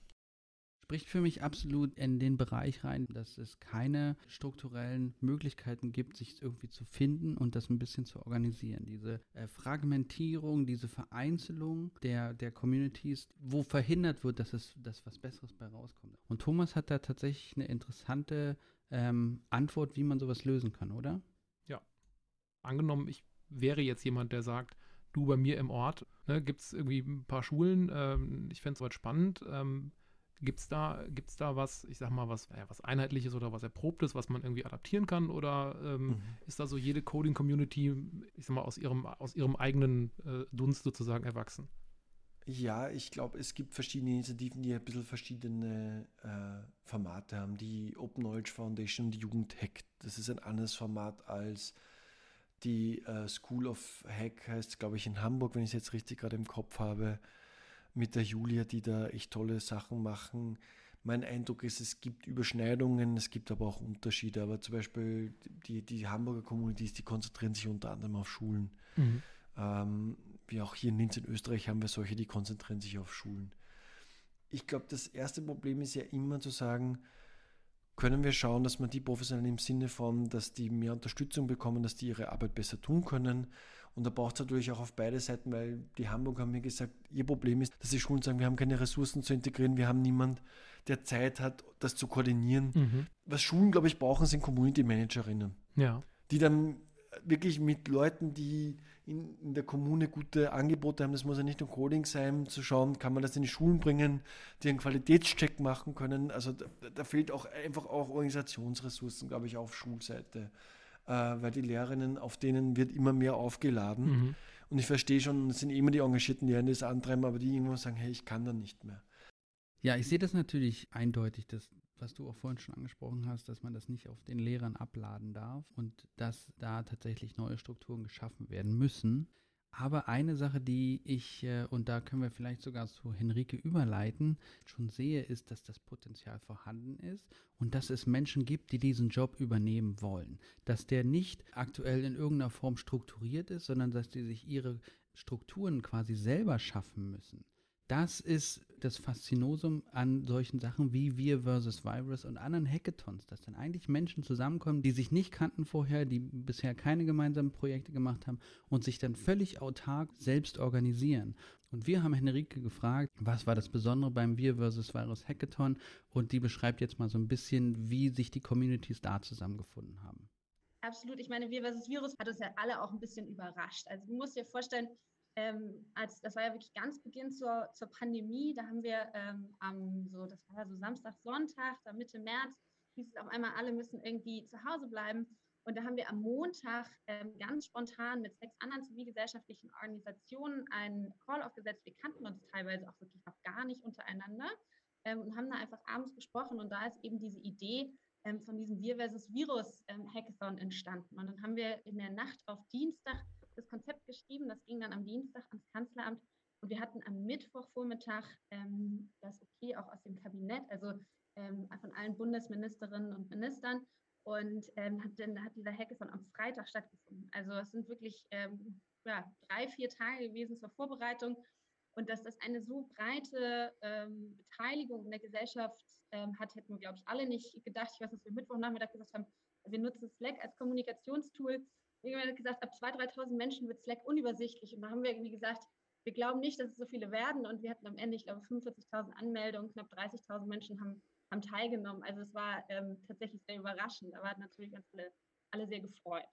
Spricht für mich absolut in den Bereich rein, dass es keine strukturellen Möglichkeiten gibt, sich irgendwie zu finden und das ein bisschen zu organisieren. Diese äh, Fragmentierung, diese Vereinzelung der, der Communities, wo verhindert wird, dass es dass was Besseres bei rauskommt. Und Thomas hat da tatsächlich eine interessante ähm, Antwort, wie man sowas lösen kann, oder? Angenommen, ich wäre jetzt jemand, der sagt, du bei mir im Ort, ne, gibt es irgendwie ein paar Schulen, ähm, ich fände es soweit spannend. Ähm, Gibt es da, gibt's da was, ich sag mal, was, ja, was Einheitliches oder was Erprobtes, was man irgendwie adaptieren kann? Oder ähm, mhm. ist da so jede Coding-Community, ich sag mal, aus ihrem, aus ihrem eigenen äh, Dunst sozusagen erwachsen? Ja, ich glaube, es gibt verschiedene Initiativen, die ein bisschen verschiedene äh, Formate haben. Die Open Knowledge Foundation, die Jugend Hack, das ist ein anderes Format als die äh, School of Hack heißt, glaube ich, in Hamburg, wenn ich es jetzt richtig gerade im Kopf habe, mit der Julia, die da echt tolle Sachen machen. Mein Eindruck ist, es gibt Überschneidungen, es gibt aber auch Unterschiede. Aber zum Beispiel die, die Hamburger Communities, die konzentrieren sich unter anderem auf Schulen. Mhm. Ähm, wie auch hier in Linz in Österreich haben wir solche, die konzentrieren sich auf Schulen. Ich glaube, das erste Problem ist ja immer zu sagen, können wir schauen, dass man die professionell im Sinne von, dass die mehr Unterstützung bekommen, dass die ihre Arbeit besser tun können. Und da braucht es natürlich auch auf beide Seiten, weil die Hamburg haben mir gesagt, ihr Problem ist, dass die Schulen sagen, wir haben keine Ressourcen zu integrieren, wir haben niemand, der Zeit hat, das zu koordinieren. Mhm. Was Schulen, glaube ich, brauchen, sind Community Managerinnen. Ja. Die dann wirklich mit Leuten, die in, in, der Kommune gute Angebote haben. Das muss ja nicht nur Coding sein, zu schauen, kann man das in die Schulen bringen, die einen Qualitätscheck machen können. Also da, da fehlt auch einfach auch Organisationsressourcen, glaube ich, auf Schulseite, äh, weil die Lehrerinnen, auf denen wird immer mehr aufgeladen. Mhm. Und ich verstehe schon, es sind immer die Engagierten, die das antreiben, aber die irgendwo sagen, hey, ich kann da nicht mehr. Ja, ich sehe das natürlich eindeutig, dass, was du auch vorhin schon angesprochen hast, dass man das nicht auf den Lehrern abladen darf und dass da tatsächlich neue Strukturen geschaffen werden müssen. Aber eine Sache, die ich, äh, und da können wir vielleicht sogar zu Henrike überleiten, schon sehe, ist, dass das Potenzial vorhanden ist und dass es Menschen gibt, die diesen Job übernehmen wollen. Dass der nicht aktuell in irgendeiner Form strukturiert ist, sondern dass die sich ihre Strukturen quasi selber schaffen müssen. Das ist das Faszinosum an solchen Sachen wie Wir versus Virus und anderen Hackathons, dass dann eigentlich Menschen zusammenkommen, die sich nicht kannten vorher, die bisher keine gemeinsamen Projekte gemacht haben und sich dann völlig autark selbst organisieren. Und wir haben Henrike gefragt, was war das Besondere beim Wir versus Virus Hackathon und die beschreibt jetzt mal so ein bisschen, wie sich die Communities da zusammengefunden haben. Absolut. Ich meine, Wir versus Virus hat uns ja alle auch ein bisschen überrascht. Also du musst dir vorstellen, ähm, als das war ja wirklich ganz Beginn zur, zur Pandemie, da haben wir ähm, am so, das war so Samstag, Sonntag, da Mitte März, hieß es auf einmal, alle müssen irgendwie zu Hause bleiben. Und da haben wir am Montag ähm, ganz spontan mit sechs anderen zivilgesellschaftlichen Organisationen einen Call aufgesetzt. Wir kannten uns teilweise auch wirklich noch gar nicht untereinander ähm, und haben da einfach abends gesprochen. Und da ist eben diese Idee ähm, von diesem Wir versus Virus ähm, Hackathon entstanden. Und dann haben wir in der Nacht auf Dienstag das Konzept geschrieben. Das ging dann am Dienstag ans Kanzleramt. Und wir hatten am Mittwochvormittag ähm, das Okay auch aus dem Kabinett, also ähm, von allen Bundesministerinnen und Ministern. Und ähm, hat, dann hat dieser Hackathon am Freitag stattgefunden. Also es sind wirklich ähm, ja, drei, vier Tage gewesen zur Vorbereitung. Und dass das eine so breite ähm, Beteiligung in der Gesellschaft ähm, hat, hätten wir, glaube ich, alle nicht gedacht. Ich weiß, dass wir Mittwochnachmittag gesagt haben, wir nutzen Slack als Kommunikationstool irgendwann gesagt, ab 2.000, 3.000 Menschen wird Slack unübersichtlich. Und da haben wir irgendwie gesagt, wir glauben nicht, dass es so viele werden. Und wir hatten am Ende, ich glaube, 45.000 Anmeldungen, knapp 30.000 Menschen haben, haben teilgenommen. Also es war ähm, tatsächlich sehr überraschend. Da waren natürlich ganz alle, alle sehr gefreut.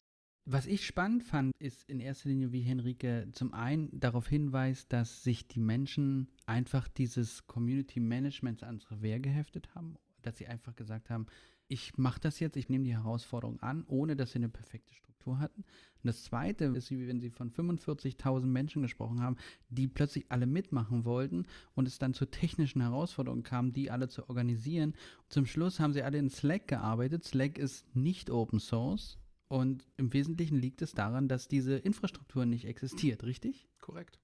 Was ich spannend fand, ist in erster Linie, wie Henrike zum einen darauf hinweist, dass sich die Menschen einfach dieses Community Managements ans Revier geheftet haben, dass sie einfach gesagt haben, ich mache das jetzt, ich nehme die Herausforderung an, ohne dass sie eine perfekte Struktur hatten. Und das Zweite ist, wie wenn Sie von 45.000 Menschen gesprochen haben, die plötzlich alle mitmachen wollten und es dann zu technischen Herausforderungen kam, die alle zu organisieren. Zum Schluss haben sie alle in Slack gearbeitet. Slack ist nicht Open Source und im Wesentlichen liegt es daran, dass diese Infrastruktur nicht existiert, richtig? Korrekt.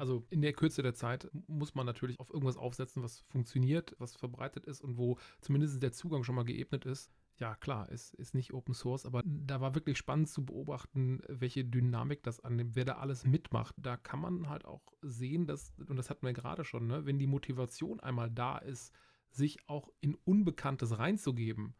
Also in der Kürze der Zeit muss man natürlich auf irgendwas aufsetzen, was funktioniert, was verbreitet ist und wo zumindest der Zugang schon mal geebnet ist. Ja, klar, es ist nicht Open Source, aber da war wirklich spannend zu beobachten, welche Dynamik das annimmt, wer da alles mitmacht. Da kann man halt auch sehen, dass, und das hatten wir gerade schon, ne, wenn die Motivation einmal da ist, sich auch in Unbekanntes reinzugeben,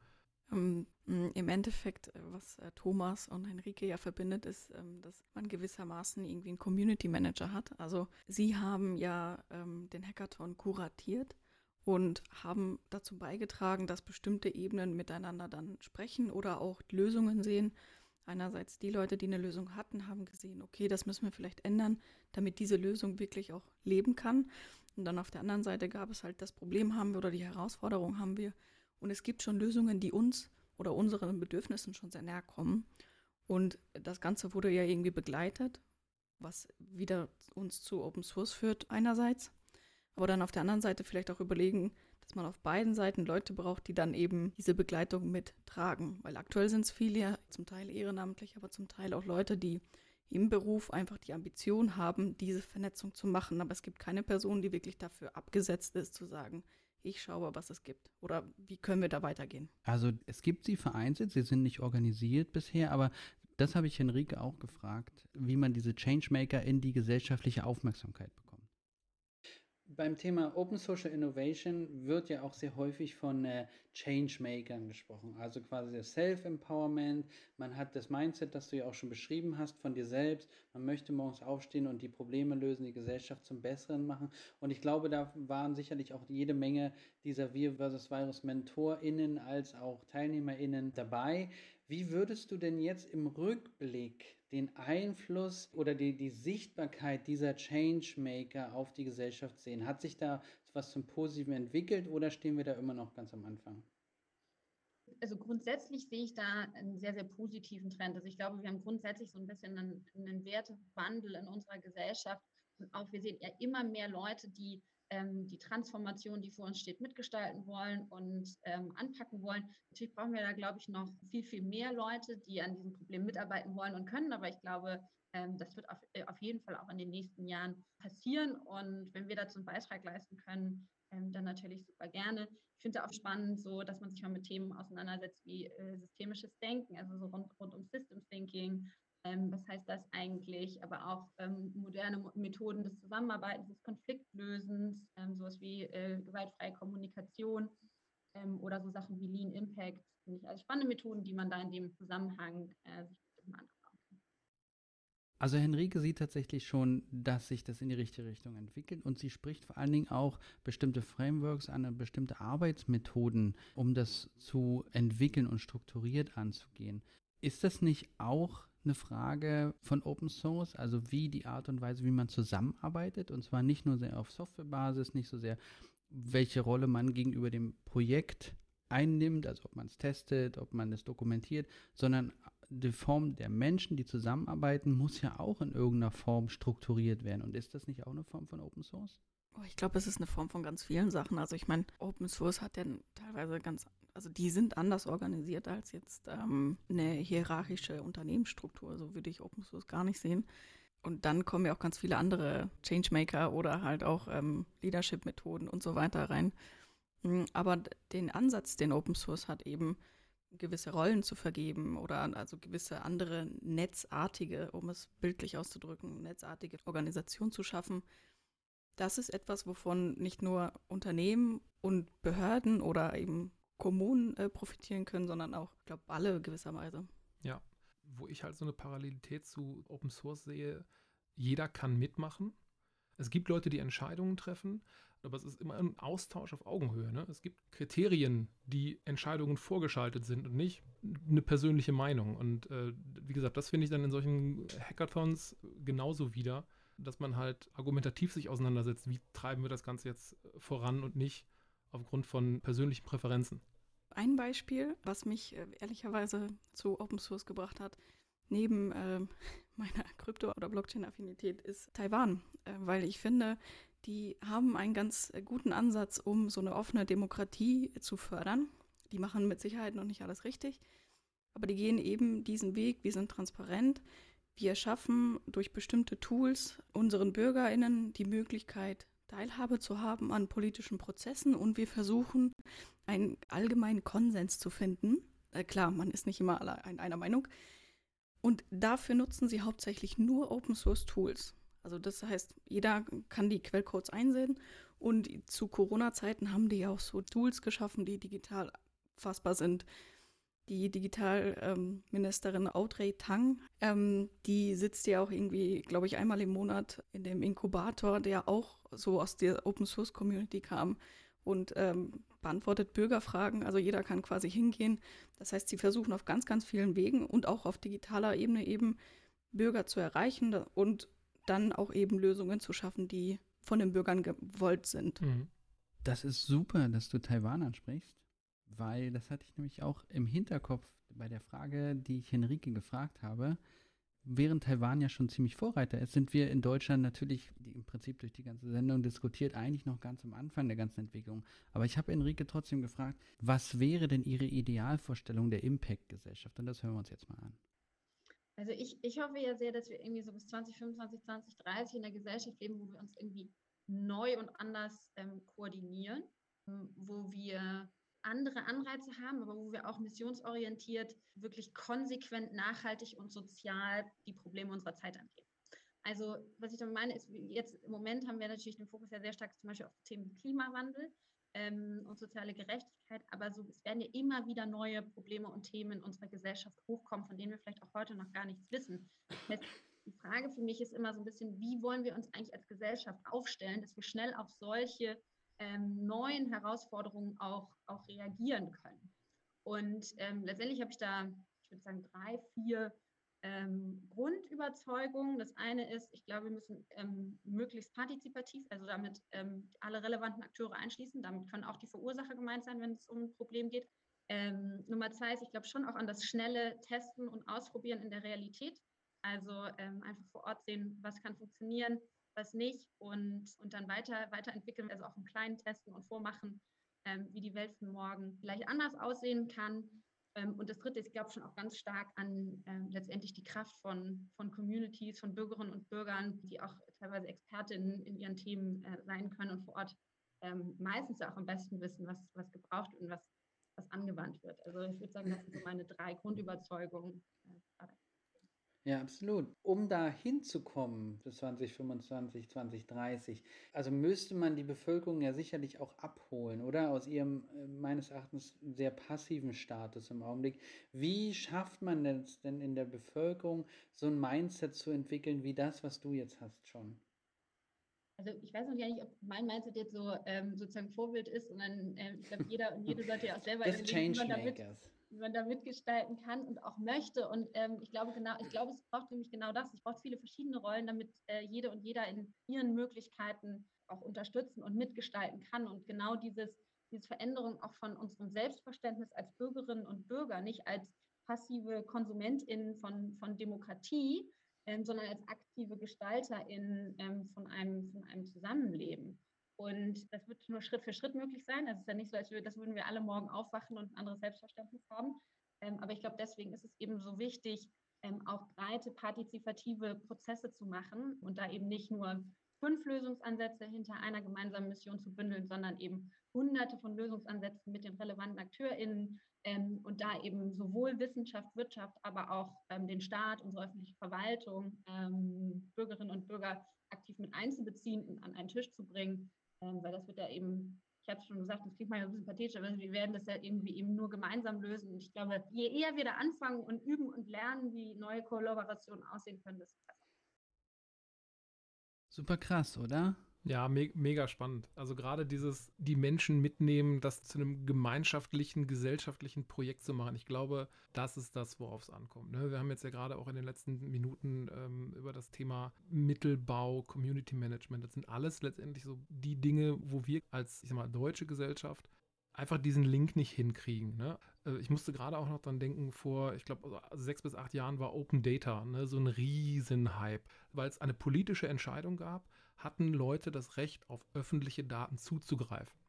ähm, Im Endeffekt, äh, was äh, Thomas und Henrike ja verbindet, ist, ähm, dass man gewissermaßen irgendwie einen Community Manager hat. Also sie haben ja ähm, den Hackathon kuratiert und haben dazu beigetragen, dass bestimmte Ebenen miteinander dann sprechen oder auch Lösungen sehen. Einerseits die Leute, die eine Lösung hatten, haben gesehen, okay, das müssen wir vielleicht ändern, damit diese Lösung wirklich auch leben kann. Und dann auf der anderen Seite gab es halt das Problem haben wir oder die Herausforderung haben wir, und es gibt schon Lösungen, die uns oder unseren Bedürfnissen schon sehr nahe kommen. Und das Ganze wurde ja irgendwie begleitet, was wieder uns zu Open Source führt einerseits. Aber dann auf der anderen Seite vielleicht auch überlegen, dass man auf beiden Seiten Leute braucht, die dann eben diese Begleitung mittragen. Weil aktuell sind es viele, ja, zum Teil ehrenamtlich, aber zum Teil auch Leute, die im Beruf einfach die Ambition haben, diese Vernetzung zu machen. Aber es gibt keine Person, die wirklich dafür abgesetzt ist, zu sagen, ich schaue, was es gibt. Oder wie können wir da weitergehen? Also es gibt sie vereinzelt, sie sind nicht organisiert bisher, aber das habe ich Henrike auch gefragt, wie man diese Changemaker in die gesellschaftliche Aufmerksamkeit bekommt beim Thema Open Social Innovation wird ja auch sehr häufig von äh, Changemakern gesprochen, also quasi das Self-Empowerment. Man hat das Mindset, das du ja auch schon beschrieben hast, von dir selbst. Man möchte morgens aufstehen und die Probleme lösen, die Gesellschaft zum Besseren machen. Und ich glaube, da waren sicherlich auch jede Menge dieser Wir versus Virus MentorInnen als auch TeilnehmerInnen dabei. Wie würdest du denn jetzt im Rückblick den Einfluss oder die, die Sichtbarkeit dieser Changemaker auf die Gesellschaft sehen? Hat sich da was zum Positiven entwickelt oder stehen wir da immer noch ganz am Anfang? Also grundsätzlich sehe ich da einen sehr, sehr positiven Trend. Also ich glaube, wir haben grundsätzlich so ein bisschen einen, einen Wertewandel in unserer Gesellschaft. Und auch wir sehen ja immer mehr Leute, die ähm, die Transformation, die vor uns steht, mitgestalten wollen und ähm, anpacken wollen. Natürlich brauchen wir da, glaube ich, noch viel, viel mehr Leute, die an diesem Problem mitarbeiten wollen und können. Aber ich glaube, ähm, das wird auf, äh, auf jeden Fall auch in den nächsten Jahren passieren. Und wenn wir dazu einen Beitrag leisten können, ähm, dann natürlich super gerne. Ich finde auch spannend, so dass man sich mal mit Themen auseinandersetzt wie äh, systemisches Denken, also so rund, rund um System Thinking. Ähm, was heißt das eigentlich? Aber auch ähm, moderne Methoden des Zusammenarbeitens, des Konfliktlösens, ähm, sowas wie äh, gewaltfreie Kommunikation ähm, oder so Sachen wie Lean Impact. Finde ich als spannende Methoden, die man da in dem Zusammenhang äh, sich mal anschaut. Also Henrike sieht tatsächlich schon, dass sich das in die richtige Richtung entwickelt und sie spricht vor allen Dingen auch bestimmte Frameworks an, bestimmte Arbeitsmethoden, um das zu entwickeln und strukturiert anzugehen. Ist das nicht auch eine Frage von Open Source, also wie die Art und Weise, wie man zusammenarbeitet und zwar nicht nur sehr auf Softwarebasis, nicht so sehr, welche Rolle man gegenüber dem Projekt einnimmt, also ob man es testet, ob man es dokumentiert, sondern die Form der Menschen, die zusammenarbeiten, muss ja auch in irgendeiner Form strukturiert werden. Und ist das nicht auch eine Form von Open Source? Oh, ich glaube, es ist eine Form von ganz vielen Sachen. Also ich meine, Open Source hat ja teilweise ganz, also die sind anders organisiert als jetzt ähm, eine hierarchische Unternehmensstruktur. So würde ich Open Source gar nicht sehen. Und dann kommen ja auch ganz viele andere Changemaker oder halt auch ähm, Leadership-Methoden und so weiter rein. Hm, aber den Ansatz, den Open Source hat, eben gewisse Rollen zu vergeben oder also gewisse andere netzartige, um es bildlich auszudrücken, netzartige Organisation zu schaffen. Das ist etwas, wovon nicht nur Unternehmen und Behörden oder eben Kommunen äh, profitieren können, sondern auch, ich glaube, alle gewisserweise. Ja, wo ich halt so eine Parallelität zu Open Source sehe, jeder kann mitmachen. Es gibt Leute, die Entscheidungen treffen, aber es ist immer ein Austausch auf Augenhöhe. Ne? Es gibt Kriterien, die Entscheidungen vorgeschaltet sind und nicht eine persönliche Meinung. Und äh, wie gesagt, das finde ich dann in solchen Hackathons genauso wieder, dass man halt argumentativ sich auseinandersetzt, wie treiben wir das Ganze jetzt voran und nicht aufgrund von persönlichen Präferenzen. Ein Beispiel, was mich äh, ehrlicherweise zu Open Source gebracht hat, neben äh, meiner Krypto- oder Blockchain-Affinität, ist Taiwan, äh, weil ich finde, die haben einen ganz äh, guten Ansatz, um so eine offene Demokratie zu fördern. Die machen mit Sicherheit noch nicht alles richtig, aber die gehen eben diesen Weg, wir sind transparent. Wir schaffen durch bestimmte Tools unseren Bürgerinnen die Möglichkeit, Teilhabe zu haben an politischen Prozessen und wir versuchen, einen allgemeinen Konsens zu finden. Äh, klar, man ist nicht immer alle einer Meinung. Und dafür nutzen sie hauptsächlich nur Open Source Tools. Also das heißt, jeder kann die Quellcodes einsehen und zu Corona-Zeiten haben die ja auch so Tools geschaffen, die digital fassbar sind. Die Digitalministerin ähm, Audrey Tang, ähm, die sitzt ja auch irgendwie, glaube ich, einmal im Monat in dem Inkubator, der auch so aus der Open Source Community kam und ähm, beantwortet Bürgerfragen. Also jeder kann quasi hingehen. Das heißt, sie versuchen auf ganz, ganz vielen Wegen und auch auf digitaler Ebene eben Bürger zu erreichen und dann auch eben Lösungen zu schaffen, die von den Bürgern gewollt sind. Mhm. Das ist super, dass du Taiwan ansprichst, weil das hatte ich nämlich auch im Hinterkopf bei der Frage, die ich Henrike gefragt habe. Während Taiwan ja schon ziemlich Vorreiter ist, sind wir in Deutschland natürlich im Prinzip durch die ganze Sendung diskutiert, eigentlich noch ganz am Anfang der ganzen Entwicklung. Aber ich habe Enrique trotzdem gefragt, was wäre denn Ihre Idealvorstellung der Impact-Gesellschaft? Und das hören wir uns jetzt mal an. Also ich, ich hoffe ja sehr, dass wir irgendwie so bis 2025, 2030 in einer Gesellschaft leben, wo wir uns irgendwie neu und anders ähm, koordinieren, wo wir andere Anreize haben, aber wo wir auch missionsorientiert, wirklich konsequent, nachhaltig und sozial die Probleme unserer Zeit angehen. Also was ich damit meine, ist, jetzt im Moment haben wir natürlich den Fokus ja sehr stark zum Beispiel auf Themen Klimawandel ähm, und soziale Gerechtigkeit, aber so, es werden ja immer wieder neue Probleme und Themen in unserer Gesellschaft hochkommen, von denen wir vielleicht auch heute noch gar nichts wissen. Die Frage für mich ist immer so ein bisschen, wie wollen wir uns eigentlich als Gesellschaft aufstellen, dass wir schnell auf solche ähm, neuen Herausforderungen auch, auch reagieren können. Und ähm, letztendlich habe ich da, ich würde sagen, drei, vier ähm, Grundüberzeugung. Das eine ist, ich glaube, wir müssen ähm, möglichst partizipativ, also damit ähm, alle relevanten Akteure einschließen. Damit können auch die Verursacher gemeint sein, wenn es um ein Problem geht, Ähm, Nummer zwei ist, ich glaube schon auch an das schnelle Testen und Ausprobieren in der Realität. Also einfach vor Ort sehen, was kann funktionieren, was nicht und, und dann weiter, weiterentwickeln, also auch im Kleinen testen und vormachen, ähm, wie die Welt von morgen vielleicht anders aussehen kann. Ähm, und das Dritte ist, ich glaube schon auch ganz stark an ähm, letztendlich die Kraft von, von Communities, von Bürgerinnen und Bürgern, die auch teilweise Expertinnen in ihren Themen äh, sein können und vor Ort ähm, meistens auch am besten wissen, was, was gebraucht und was, was angewandt wird. Also ich würde sagen, das sind so meine drei Grundüberzeugungen. Äh, ja, absolut. Um da hinzukommen bis 2025, 2030, also müsste man die Bevölkerung ja sicherlich auch abholen, oder? Aus ihrem äh, meines Erachtens sehr passiven Status im Augenblick. Wie schafft man es denn in der Bevölkerung, so ein Mindset zu entwickeln wie das, was du jetzt hast schon? Also ich weiß noch gar nicht, ob mein Mindset jetzt so ähm, sozusagen Vorbild ist, sondern äh, ich glaube, jeder und jede sollte ja auch selber wie man damit wie man da mitgestalten kann und auch möchte. Und ähm, ich glaube genau, ich glaube, es braucht nämlich genau das. Es braucht viele verschiedene Rollen, damit äh, jede und jeder in ihren Möglichkeiten auch unterstützen und mitgestalten kann. Und genau dieses, diese Veränderung auch von unserem Selbstverständnis als Bürgerinnen und Bürger, nicht als passive KonsumentInnen von, von Demokratie, ähm, sondern als aktive GestalterInnen ähm, von, einem, von einem Zusammenleben. Und das wird nur Schritt für Schritt möglich sein. Also es ist ja nicht so, als würde, das würden wir alle morgen aufwachen und ein anderes Selbstverständnis haben. Ähm, aber ich glaube, deswegen ist es eben so wichtig, ähm, auch breite partizipative Prozesse zu machen und da eben nicht nur fünf Lösungsansätze hinter einer gemeinsamen Mission zu bündeln, sondern eben hunderte von Lösungsansätzen mit den relevanten AkteurInnen ähm, und da eben sowohl Wissenschaft, Wirtschaft, aber auch ähm, den Staat, unsere öffentliche Verwaltung, ähm, Bürgerinnen und Bürger aktiv mit einzubeziehen und an einen Tisch zu bringen, ähm, weil das wird ja eben, ich habe schon gesagt, das klingt mal ein bisschen pathetisch, aber wir werden das ja irgendwie eben nur gemeinsam lösen. Und ich glaube, je eher wir da anfangen und üben und lernen, wie neue Kollaborationen aussehen können, desto besser. Super krass, oder? Ja, me mega spannend. Also gerade dieses, die Menschen mitnehmen, das zu einem gemeinschaftlichen, gesellschaftlichen Projekt zu machen. Ich glaube, das ist das, worauf es ankommt. Ne? Wir haben jetzt ja gerade auch in den letzten Minuten ähm, über das Thema Mittelbau, Community Management. Das sind alles letztendlich so die Dinge, wo wir als, ich sag mal, deutsche Gesellschaft einfach diesen Link nicht hinkriegen. Ne? Äh, ich musste gerade auch noch dran denken, vor, ich glaube, also sechs bis acht Jahren war Open Data ne? so ein Riesenhype, weil es eine politische Entscheidung gab, hatten Leute das Recht, auf öffentliche Daten zuzugreifen.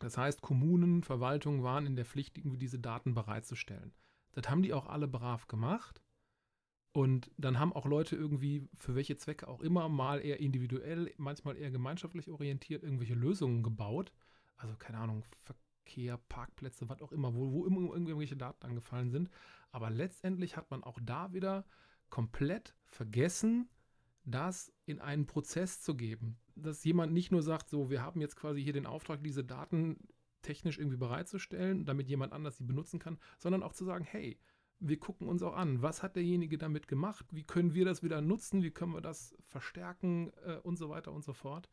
Das heißt, Kommunen, Verwaltungen waren in der Pflicht, irgendwie diese Daten bereitzustellen. Das haben die auch alle brav gemacht. Und dann haben auch Leute irgendwie, für welche Zwecke auch immer, mal eher individuell, manchmal eher gemeinschaftlich orientiert, irgendwelche Lösungen gebaut. Also keine Ahnung, Verkehr, Parkplätze, was auch immer, wo, wo immer irgendwelche Daten angefallen sind. Aber letztendlich hat man auch da wieder komplett vergessen, das in einen Prozess zu geben. Dass jemand nicht nur sagt, so, wir haben jetzt quasi hier den Auftrag, diese Daten technisch irgendwie bereitzustellen, damit jemand anders sie benutzen kann, sondern auch zu sagen, hey, wir gucken uns auch an, was hat derjenige damit gemacht, wie können wir das wieder nutzen, wie können wir das verstärken äh, und so weiter und so fort.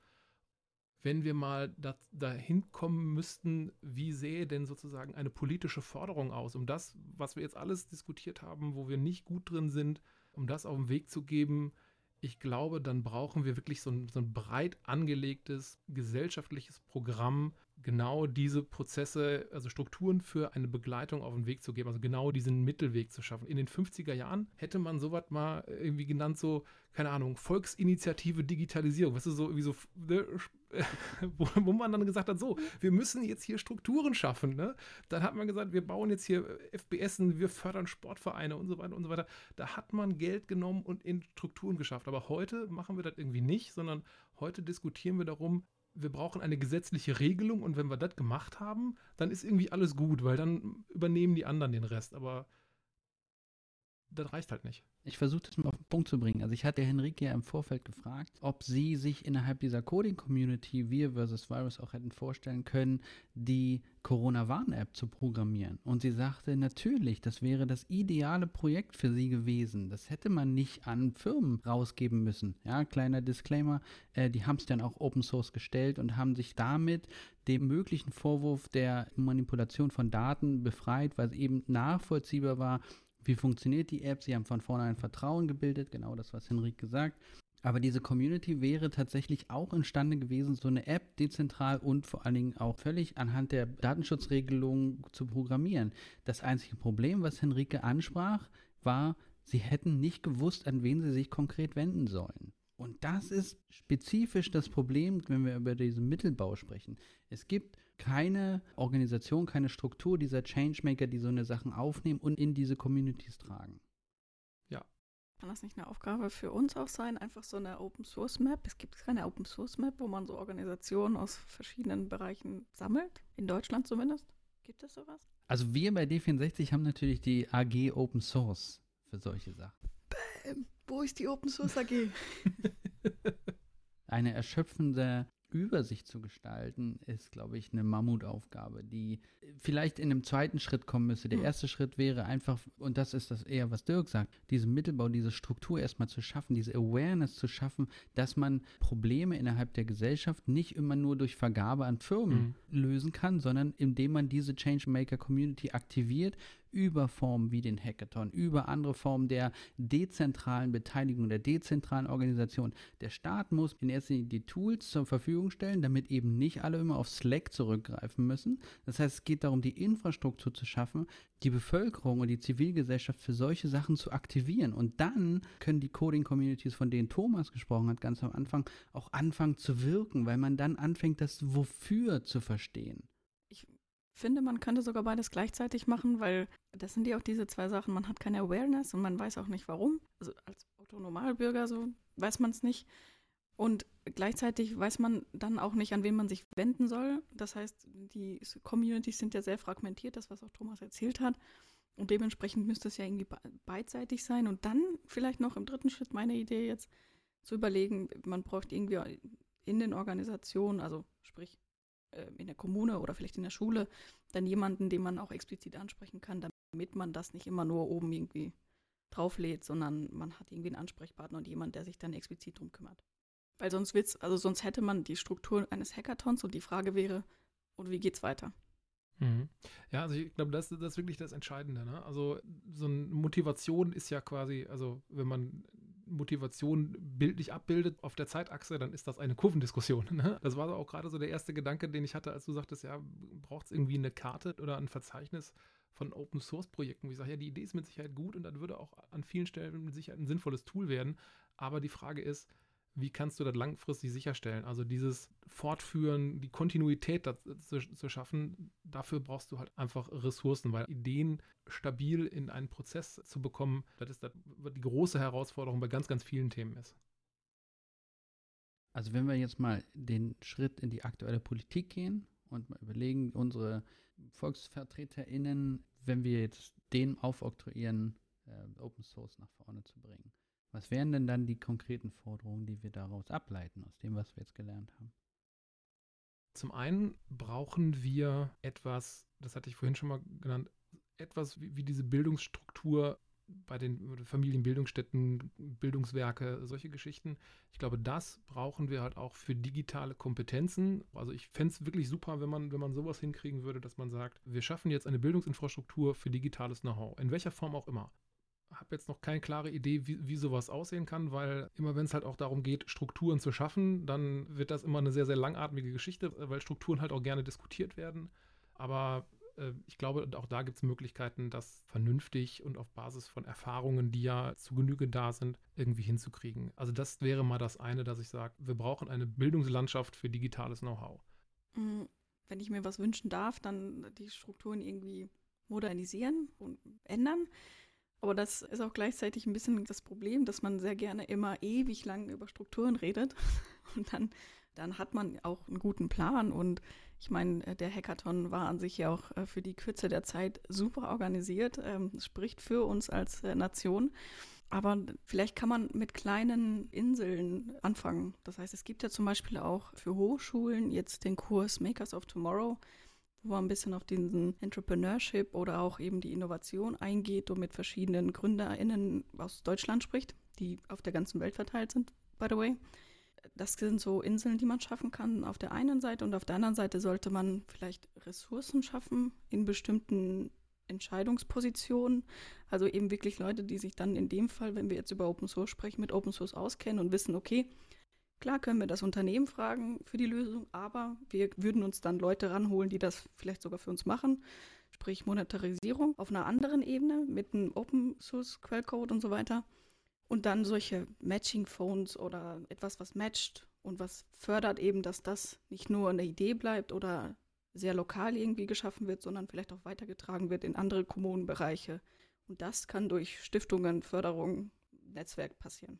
Wenn wir mal dahin kommen müssten, wie sähe denn sozusagen eine politische Forderung aus, um das, was wir jetzt alles diskutiert haben, wo wir nicht gut drin sind, um das auf den Weg zu geben, ich glaube, dann brauchen wir wirklich so ein, so ein breit angelegtes gesellschaftliches Programm, genau diese Prozesse, also Strukturen für eine Begleitung auf den Weg zu geben, also genau diesen Mittelweg zu schaffen. In den 50er Jahren hätte man sowas mal irgendwie genannt, so, keine Ahnung, Volksinitiative Digitalisierung, weißt du, so irgendwie so, ne, wo, wo, man dann gesagt hat, so, wir müssen jetzt hier Strukturen schaffen. Ne? Dann hat man gesagt, wir bauen jetzt hier FBS, wir fördern Sportvereine und so weiter und so weiter. Da hat man Geld genommen und in Strukturen geschafft. Aber heute machen wir das irgendwie nicht, sondern heute diskutieren wir darum, wir brauchen eine gesetzliche Regelung und wenn wir das gemacht haben, dann ist irgendwie alles gut, weil dann übernehmen die anderen den Rest. Aber das reicht halt nicht. Ich versuche das mal auf den Punkt zu bringen. Also ich hatte Henrike ja im Vorfeld gefragt, ob sie sich innerhalb dieser Coding-Community Wir versus Virus auch hätten vorstellen können, die Corona-Warn-App zu programmieren. Und sie sagte, natürlich, das wäre das ideale Projekt für sie gewesen. Das hätte man nicht an Firmen rausgeben müssen. Ja, kleiner Disclaimer, äh, die haben es dann auch Open Source gestellt und haben sich damit dem möglichen Vorwurf der Manipulation von Daten befreit, weil es eben nachvollziehbar war, wie funktioniert die App? Sie haben von vornherein Vertrauen gebildet, genau das, was Henrik gesagt. Aber diese Community wäre tatsächlich auch imstande gewesen, so eine App dezentral und vor allen Dingen auch völlig anhand der Datenschutzregelung zu programmieren. Das einzige Problem, was Henrike ansprach, war, sie hätten nicht gewusst, an wen sie sich konkret wenden sollen. Und das ist spezifisch das Problem, wenn wir über diesen Mittelbau sprechen. Es gibt keine Organisation, keine Struktur dieser Changemaker, die so eine Sachen aufnehmen und in diese Communities tragen. Kann das nicht eine Aufgabe für uns auch sein? Einfach so eine Open Source Map. Es gibt keine Open Source Map, wo man so Organisationen aus verschiedenen Bereichen sammelt. In Deutschland zumindest. Gibt es sowas? Also wir bei D64 haben natürlich die AG Open Source für solche Sachen. Bäm, wo ist die Open Source AG? Eine erschöpfende Übersicht zu gestalten, ist, glaube ich, eine Mammutaufgabe, die vielleicht in einem zweiten Schritt kommen müsste. Der hm. erste Schritt wäre einfach, und das ist das eher, was Dirk sagt, diesen Mittelbau, diese Struktur erstmal zu schaffen, diese Awareness zu schaffen, dass man Probleme innerhalb der Gesellschaft nicht immer nur durch Vergabe an Firmen mhm. lösen kann, sondern indem man diese Changemaker Community aktiviert über Formen wie den Hackathon, über andere Formen der dezentralen Beteiligung, der dezentralen Organisation. Der Staat muss in erster Linie die Tools zur Verfügung stellen, damit eben nicht alle immer auf Slack zurückgreifen müssen. Das heißt, es geht darum, die Infrastruktur zu schaffen, die Bevölkerung und die Zivilgesellschaft für solche Sachen zu aktivieren. Und dann können die Coding-Communities, von denen Thomas gesprochen hat, ganz am Anfang, auch anfangen zu wirken, weil man dann anfängt, das Wofür zu verstehen finde, man könnte sogar beides gleichzeitig machen, weil das sind ja auch diese zwei Sachen. Man hat keine Awareness und man weiß auch nicht warum. Also als Autonomalbürger so weiß man es nicht. Und gleichzeitig weiß man dann auch nicht, an wen man sich wenden soll. Das heißt, die Communities sind ja sehr fragmentiert, das, was auch Thomas erzählt hat. Und dementsprechend müsste es ja irgendwie beidseitig sein. Und dann vielleicht noch im dritten Schritt meine Idee jetzt zu überlegen, man braucht irgendwie in den Organisationen, also sprich in der Kommune oder vielleicht in der Schule dann jemanden, den man auch explizit ansprechen kann, damit man das nicht immer nur oben irgendwie drauflädt, sondern man hat irgendwie einen Ansprechpartner und jemand, der sich dann explizit drum kümmert. Weil sonst wird's, also sonst hätte man die Struktur eines Hackathons und die Frage wäre, und wie geht's weiter? Mhm. Ja, also ich glaube, das, das ist wirklich das Entscheidende. Ne? Also so eine Motivation ist ja quasi, also wenn man Motivation bildlich abbildet auf der Zeitachse, dann ist das eine Kurvendiskussion. Ne? Das war auch gerade so der erste Gedanke, den ich hatte, als du sagtest, ja, braucht es irgendwie eine Karte oder ein Verzeichnis von Open Source Projekten, wo ich sage, ja, die Idee ist mit Sicherheit gut und das würde auch an vielen Stellen mit Sicherheit ein sinnvolles Tool werden. Aber die Frage ist, wie kannst du das langfristig sicherstellen? Also dieses Fortführen, die Kontinuität zu, zu, schaffen, dafür brauchst du halt einfach Ressourcen, weil Ideen stabil in einen Prozess zu bekommen, das ist das, die große Herausforderung bei ganz, ganz vielen Themen ist. Also wenn wir jetzt mal den Schritt in die aktuelle Politik gehen und mal überlegen, unsere VolksvertreterInnen, wenn wir jetzt denen aufoktroyieren, äh, Open Source nach vorne zu bringen, was wären denn dann die konkreten Forderungen, die wir daraus ableiten, aus dem, was wir jetzt gelernt haben? Zum einen brauchen wir etwas, das hatte ich vorhin schon mal genannt, etwas wie, wie diese Bildungsstruktur bei den Familienbildungsstätten, Bildungswerke, solche Geschichten. Ich glaube, das brauchen wir halt auch für digitale Kompetenzen. Also ich fände es wirklich super, wenn man, wenn man sowas hinkriegen würde, dass man sagt, wir schaffen jetzt eine Bildungsinfrastruktur für digitales Know-how, in welcher Form auch immer habe jetzt noch keine klare Idee, wie, wie sowas aussehen kann, weil immer wenn es halt auch darum geht, Strukturen zu schaffen, dann wird das immer eine sehr, sehr langatmige Geschichte, weil Strukturen halt auch gerne diskutiert werden. Aber äh, ich glaube, auch da gibt es Möglichkeiten, das vernünftig und auf Basis von Erfahrungen, die ja zu Genüge da sind, irgendwie hinzukriegen. Also das wäre mal das eine, dass ich sage, wir brauchen eine Bildungslandschaft für digitales Know-how. Mm, wenn ich mir was wünschen darf, dann die Strukturen irgendwie modernisieren und ändern. Aber das ist auch gleichzeitig ein bisschen das Problem, dass man sehr gerne immer ewig lang über Strukturen redet. Und dann, dann hat man auch einen guten Plan. Und ich meine, äh, der Hackathon war an sich ja auch äh, für die Kürze der Zeit super organisiert. Ähm, spricht für uns als äh, Nation. Aber vielleicht kann man mit kleinen Inseln anfangen. Das heißt, es gibt ja zum Beispiel auch für Hochschulen jetzt den Kurs Makers of Tomorrow wo man ein bisschen auf diesen Entrepreneurship oder auch eben die Innovation eingeht und mit verschiedenen GründerInnen aus Deutschland spricht, die auf der ganzen Welt verteilt sind, by the way. Das sind so Inseln, die man schaffen kann auf der einen Seite und auf der anderen Seite sollte man vielleicht Ressourcen schaffen in bestimmten Entscheidungspositionen. Also eben wirklich Leute, die sich dann in dem Fall, wenn wir jetzt über Open Source sprechen, mit Open Source auskennen und wissen, okay, klar können wir das Unternehmen fragen für die Lösung, aber wir würden uns dann Leute ranholen, die das vielleicht sogar für uns machen, sprich Monetarisierung auf einer anderen Ebene mit einem Open Source Quellcode und so weiter. Und dann solche Matching Phones oder etwas, was matcht und was fördert eben, dass das nicht nur eine Idee bleibt oder sehr lokal irgendwie geschaffen wird, sondern vielleicht auch weitergetragen wird in andere Kommunenbereiche. Und das kann durch Stiftungen, Förderung, Netzwerk passieren.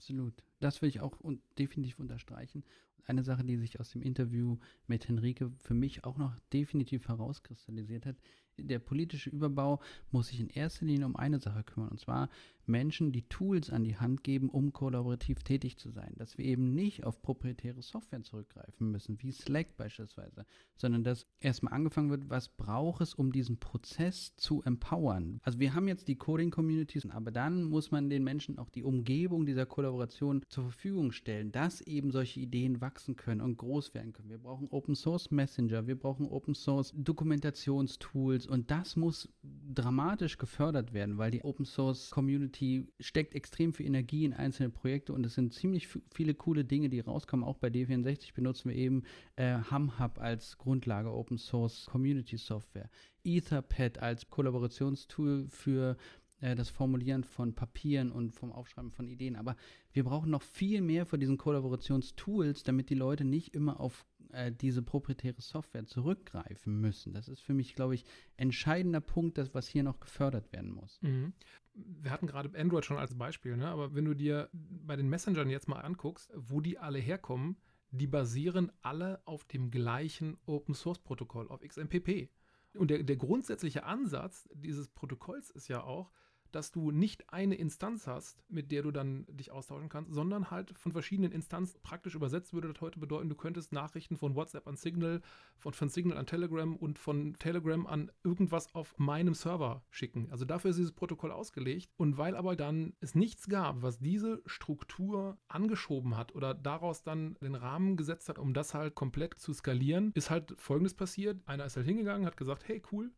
Absolut. Das will ich auch und definitiv unterstreichen. Und eine Sache, die sich aus dem Interview mit Henrike für mich auch noch definitiv herauskristallisiert hat, der politische Überbau muss sich in erster Linie um eine Sache kümmern, und zwar Menschen die Tools an die Hand geben, um kollaborativ tätig zu sein. Dass wir eben nicht auf proprietäre Software zurückgreifen müssen, wie Slack beispielsweise, sondern dass erstmal angefangen wird, was braucht es, um diesen Prozess zu empowern. Also wir haben jetzt die Coding-Communities, aber dann muss man den Menschen auch die Umgebung dieser Kollaboration zur Verfügung stellen, dass eben solche Ideen wachsen können und groß werden können. Wir brauchen Open Source Messenger, wir brauchen Open Source Dokumentationstools und das muss dramatisch gefördert werden, weil die Open Source Community steckt extrem viel Energie in einzelne Projekte und es sind ziemlich viele coole Dinge, die rauskommen. Auch bei D64 benutzen wir eben äh, HumHub als Grundlage Open Source Community Software. Etherpad als Kollaborationstool für äh, das Formulieren von Papieren und vom Aufschreiben von Ideen. Aber wir brauchen noch viel mehr von diesen Kollaborationstools, damit die Leute nicht immer auf äh, diese proprietäre Software zurückgreifen müssen. Das ist für mich, glaube ich, entscheidender Punkt, das, was hier noch gefördert werden muss. Mhm. Wir hatten gerade Android schon als Beispiel, ne? aber wenn du dir bei den Messengern jetzt mal anguckst, wo die alle herkommen, die basieren alle auf dem gleichen Open Source Protokoll, auf XMPP. Und der, der grundsätzliche Ansatz dieses Protokolls ist ja auch, dass du nicht eine Instanz hast, mit der du dann dich austauschen kannst, sondern halt von verschiedenen Instanzen. Praktisch übersetzt würde das heute bedeuten, du könntest Nachrichten von WhatsApp an Signal, von, von Signal an Telegram und von Telegram an irgendwas auf meinem Server schicken. Also dafür ist dieses Protokoll ausgelegt. Und weil aber dann es nichts gab, was diese Struktur angeschoben hat oder daraus dann den Rahmen gesetzt hat, um das halt komplett zu skalieren, ist halt Folgendes passiert. Einer ist halt hingegangen, hat gesagt, hey cool,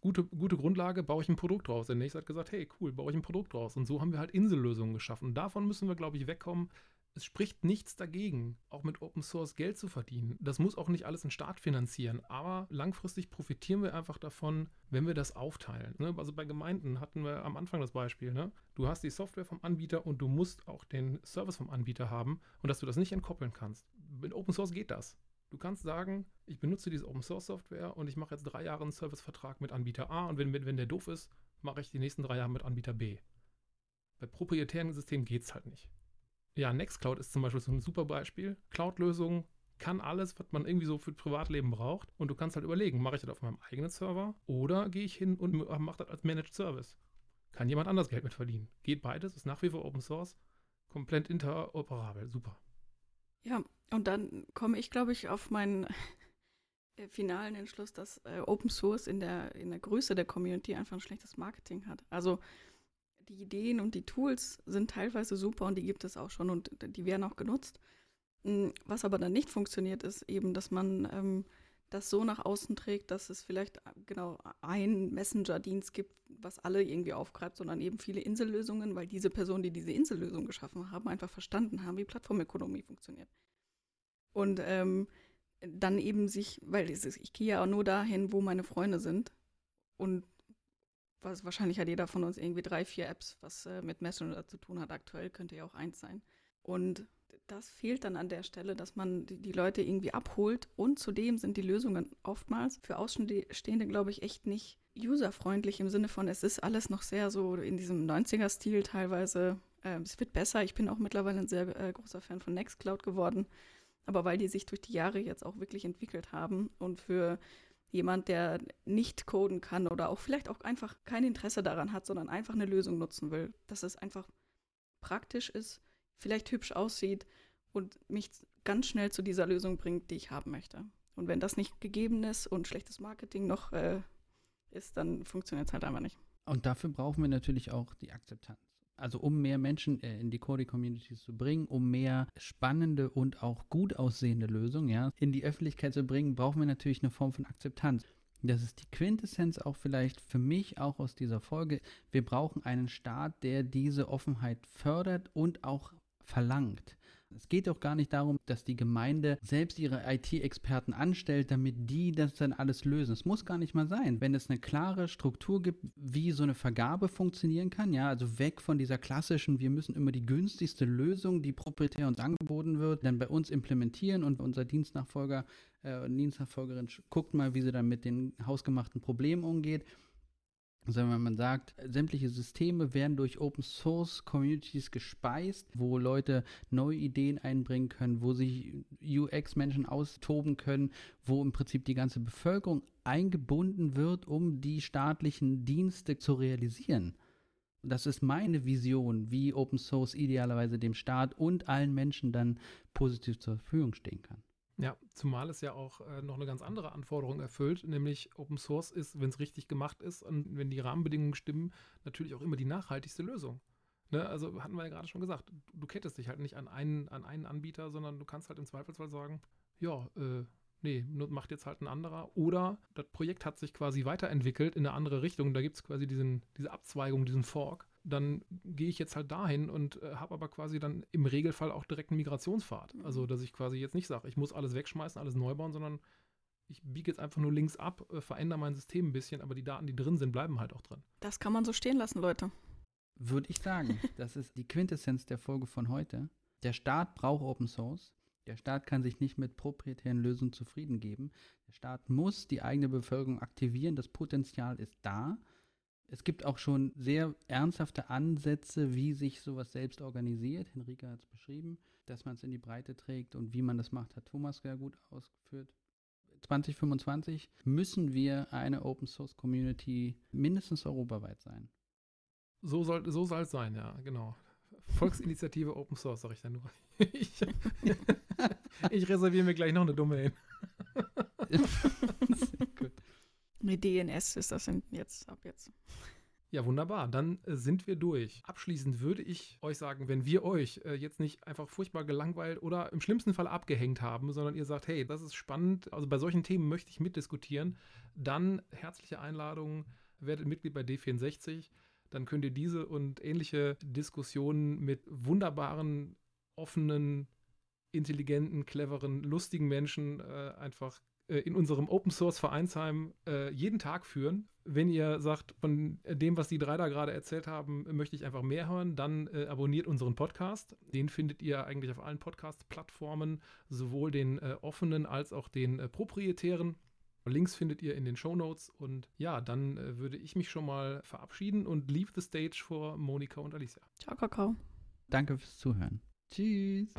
gute, gute Grundlage, baue ich ein Produkt draus. Der nächste hat gesagt, hey, cool, baue ich ein Produkt draus. Und so haben wir halt Insellösungen geschaffen. Und davon müssen wir, glaube ich, wegkommen. Es spricht nichts dagegen, auch mit Open Source Geld zu verdienen. Das muss auch nicht alles ein Staat finanzieren, aber langfristig profitieren wir einfach davon, wenn wir das aufteilen. Ne? Also bei Gemeinden hatten wir am Anfang das Beispiel. Ne? Du hast die Software vom Anbieter und du musst auch den Service vom Anbieter haben und dass du das nicht entkoppeln kannst. Mit Open Source geht das. Du kannst sagen, ich benutze diese Open Source Software und ich mache jetzt drei Jahre einen Servicevertrag mit Anbieter A und wenn, wenn der doof ist, mache ich die nächsten drei Jahre mit Anbieter B. Bei proprietären Systemen geht es halt nicht. Ja, Nextcloud ist zum Beispiel so ein super Beispiel. Cloud-Lösung kann alles, was man irgendwie so für Privatleben braucht. Und du kannst halt überlegen, mache ich das auf meinem eigenen Server oder gehe ich hin und mache das als Managed Service. Kann jemand anders Geld mit verdienen. Geht beides, ist nach wie vor Open Source, komplett interoperabel, super. Ja, und dann komme ich, glaube ich, auf meinen äh, finalen Entschluss, dass äh, Open Source in der, in der Größe der Community einfach ein schlechtes Marketing hat. Also die Ideen und die Tools sind teilweise super und die gibt es auch schon und die werden auch genutzt. Hm, was aber dann nicht funktioniert, ist eben, dass man ähm, das so nach außen trägt, dass es vielleicht äh, genau einen Messenger-Dienst gibt, was alle irgendwie aufgreift, sondern eben viele Insellösungen, weil diese Personen, die diese Insellösung geschaffen haben, einfach verstanden haben, wie Plattformökonomie funktioniert. Und ähm, dann eben sich, weil ich gehe ja auch nur dahin, wo meine Freunde sind. Und was, wahrscheinlich hat jeder von uns irgendwie drei, vier Apps, was äh, mit Messenger zu tun hat. Aktuell könnte ja auch eins sein. Und das fehlt dann an der Stelle, dass man die, Leute irgendwie abholt. Und zudem sind die Lösungen oftmals für Außenstehende, glaube ich, echt nicht userfreundlich im Sinne von, es ist alles noch sehr so in diesem 90er-Stil teilweise. Äh, es wird besser. Ich bin auch mittlerweile ein sehr äh, großer Fan von Nextcloud geworden. Aber weil die sich durch die Jahre jetzt auch wirklich entwickelt haben und für jemand, der nicht coden kann oder auch vielleicht auch einfach kein Interesse daran hat, sondern einfach eine Lösung nutzen will, dass es einfach praktisch ist, vielleicht hübsch aussieht und mich ganz schnell zu dieser Lösung bringt, die ich haben möchte. Und wenn das nicht gegeben ist und schlechtes Marketing noch äh, ist, dann funktioniert es halt einfach nicht. Und dafür brauchen wir natürlich auch die Akzeptanz. Also um mehr Menschen äh, in die Coding-Communities zu bringen, um mehr spannende und auch gut aussehende Lösungen ja, in die Öffentlichkeit zu bringen, brauchen wir natürlich eine Form von Akzeptanz. Das ist die Quintessenz auch vielleicht für mich auch aus dieser Folge. Wir brauchen einen Staat, der diese Offenheit fördert und auch verlangt. Es geht doch gar nicht darum, dass die Gemeinde selbst ihre IT-Experten anstellt, damit die das dann alles lösen. Es muss gar nicht mal sein. Wenn es eine klare Struktur gibt, wie so eine Vergabe funktionieren kann, ja, also weg von dieser klassischen, wir müssen immer die günstigste Lösung, die proprietär uns angeboten wird, dann bei uns implementieren und unser Dienstnachfolger äh, Dienstnachfolgerin guckt mal, wie sie dann mit den hausgemachten Problemen umgeht sondern wenn man sagt, sämtliche Systeme werden durch Open Source Communities gespeist, wo Leute neue Ideen einbringen können, wo sich UX-Menschen austoben können, wo im Prinzip die ganze Bevölkerung eingebunden wird, um die staatlichen Dienste zu realisieren. Das ist meine Vision, wie Open Source idealerweise dem Staat und allen Menschen dann positiv zur Verfügung stehen kann. Ja, zumal es ja auch äh, noch eine ganz andere Anforderung erfüllt, nämlich Open Source ist, wenn es richtig gemacht ist und wenn die Rahmenbedingungen stimmen, natürlich auch immer die nachhaltigste Lösung. Ne? Also hatten wir ja gerade schon gesagt, du, kettest dich halt nicht an einen, an einen Anbieter, sondern du kannst halt im Zweifelsfall sagen, ja, äh, nee, macht jetzt halt ein anderer. Oder das Projekt hat sich quasi weiterentwickelt in eine andere Richtung. Da gibt es quasi diesen, diese Abzweigung, diesen Fork dann gehe ich jetzt halt dahin und äh, habe aber quasi dann im Regelfall auch direkt einen Migrationspfad. Mhm. Also, dass ich quasi jetzt nicht sage, ich muss alles wegschmeißen, alles neu bauen, sondern ich biege jetzt einfach nur links ab, äh, verändere mein System ein bisschen, aber die Daten, die drin sind, bleiben halt auch drin. Das kann man so stehen lassen, Leute. Würde ich sagen. Das ist die Quintessenz der Folge von heute. Der Staat braucht Open Source. Der Staat kann sich nicht mit proprietären Lösungen zufrieden geben. Der Staat muss die eigene Bevölkerung aktivieren. Das Potenzial ist da. Es gibt auch schon sehr ernsthafte Ansätze, wie sich sowas selbst organisiert. Henrike hat es beschrieben, dass man es in die Breite trägt und wie man das macht, hat Thomas sehr gut ausgeführt. 2025 müssen wir eine Open Source Community mindestens europaweit sein. So soll so es sein, ja, genau. Volksinitiative Open Source, sag ich dann nur. ich, ich reserviere mir gleich noch eine Domain. Mit DNS ist das jetzt ab jetzt. Ja, wunderbar. Dann äh, sind wir durch. Abschließend würde ich euch sagen, wenn wir euch äh, jetzt nicht einfach furchtbar gelangweilt oder im schlimmsten Fall abgehängt haben, sondern ihr sagt, hey, das ist spannend, also bei solchen Themen möchte ich mitdiskutieren, dann herzliche Einladung, werdet Mitglied bei D64. Dann könnt ihr diese und ähnliche Diskussionen mit wunderbaren, offenen, intelligenten, cleveren, lustigen Menschen äh, einfach in unserem Open Source Vereinsheim äh, jeden Tag führen. Wenn ihr sagt, von dem, was die drei da gerade erzählt haben, möchte ich einfach mehr hören, dann äh, abonniert unseren Podcast. Den findet ihr eigentlich auf allen Podcast-Plattformen, sowohl den äh, offenen als auch den äh, proprietären. Links findet ihr in den Show Notes. Und ja, dann äh, würde ich mich schon mal verabschieden und leave the stage vor Monika und Alicia. Ciao, Kakao. Danke fürs Zuhören. Tschüss.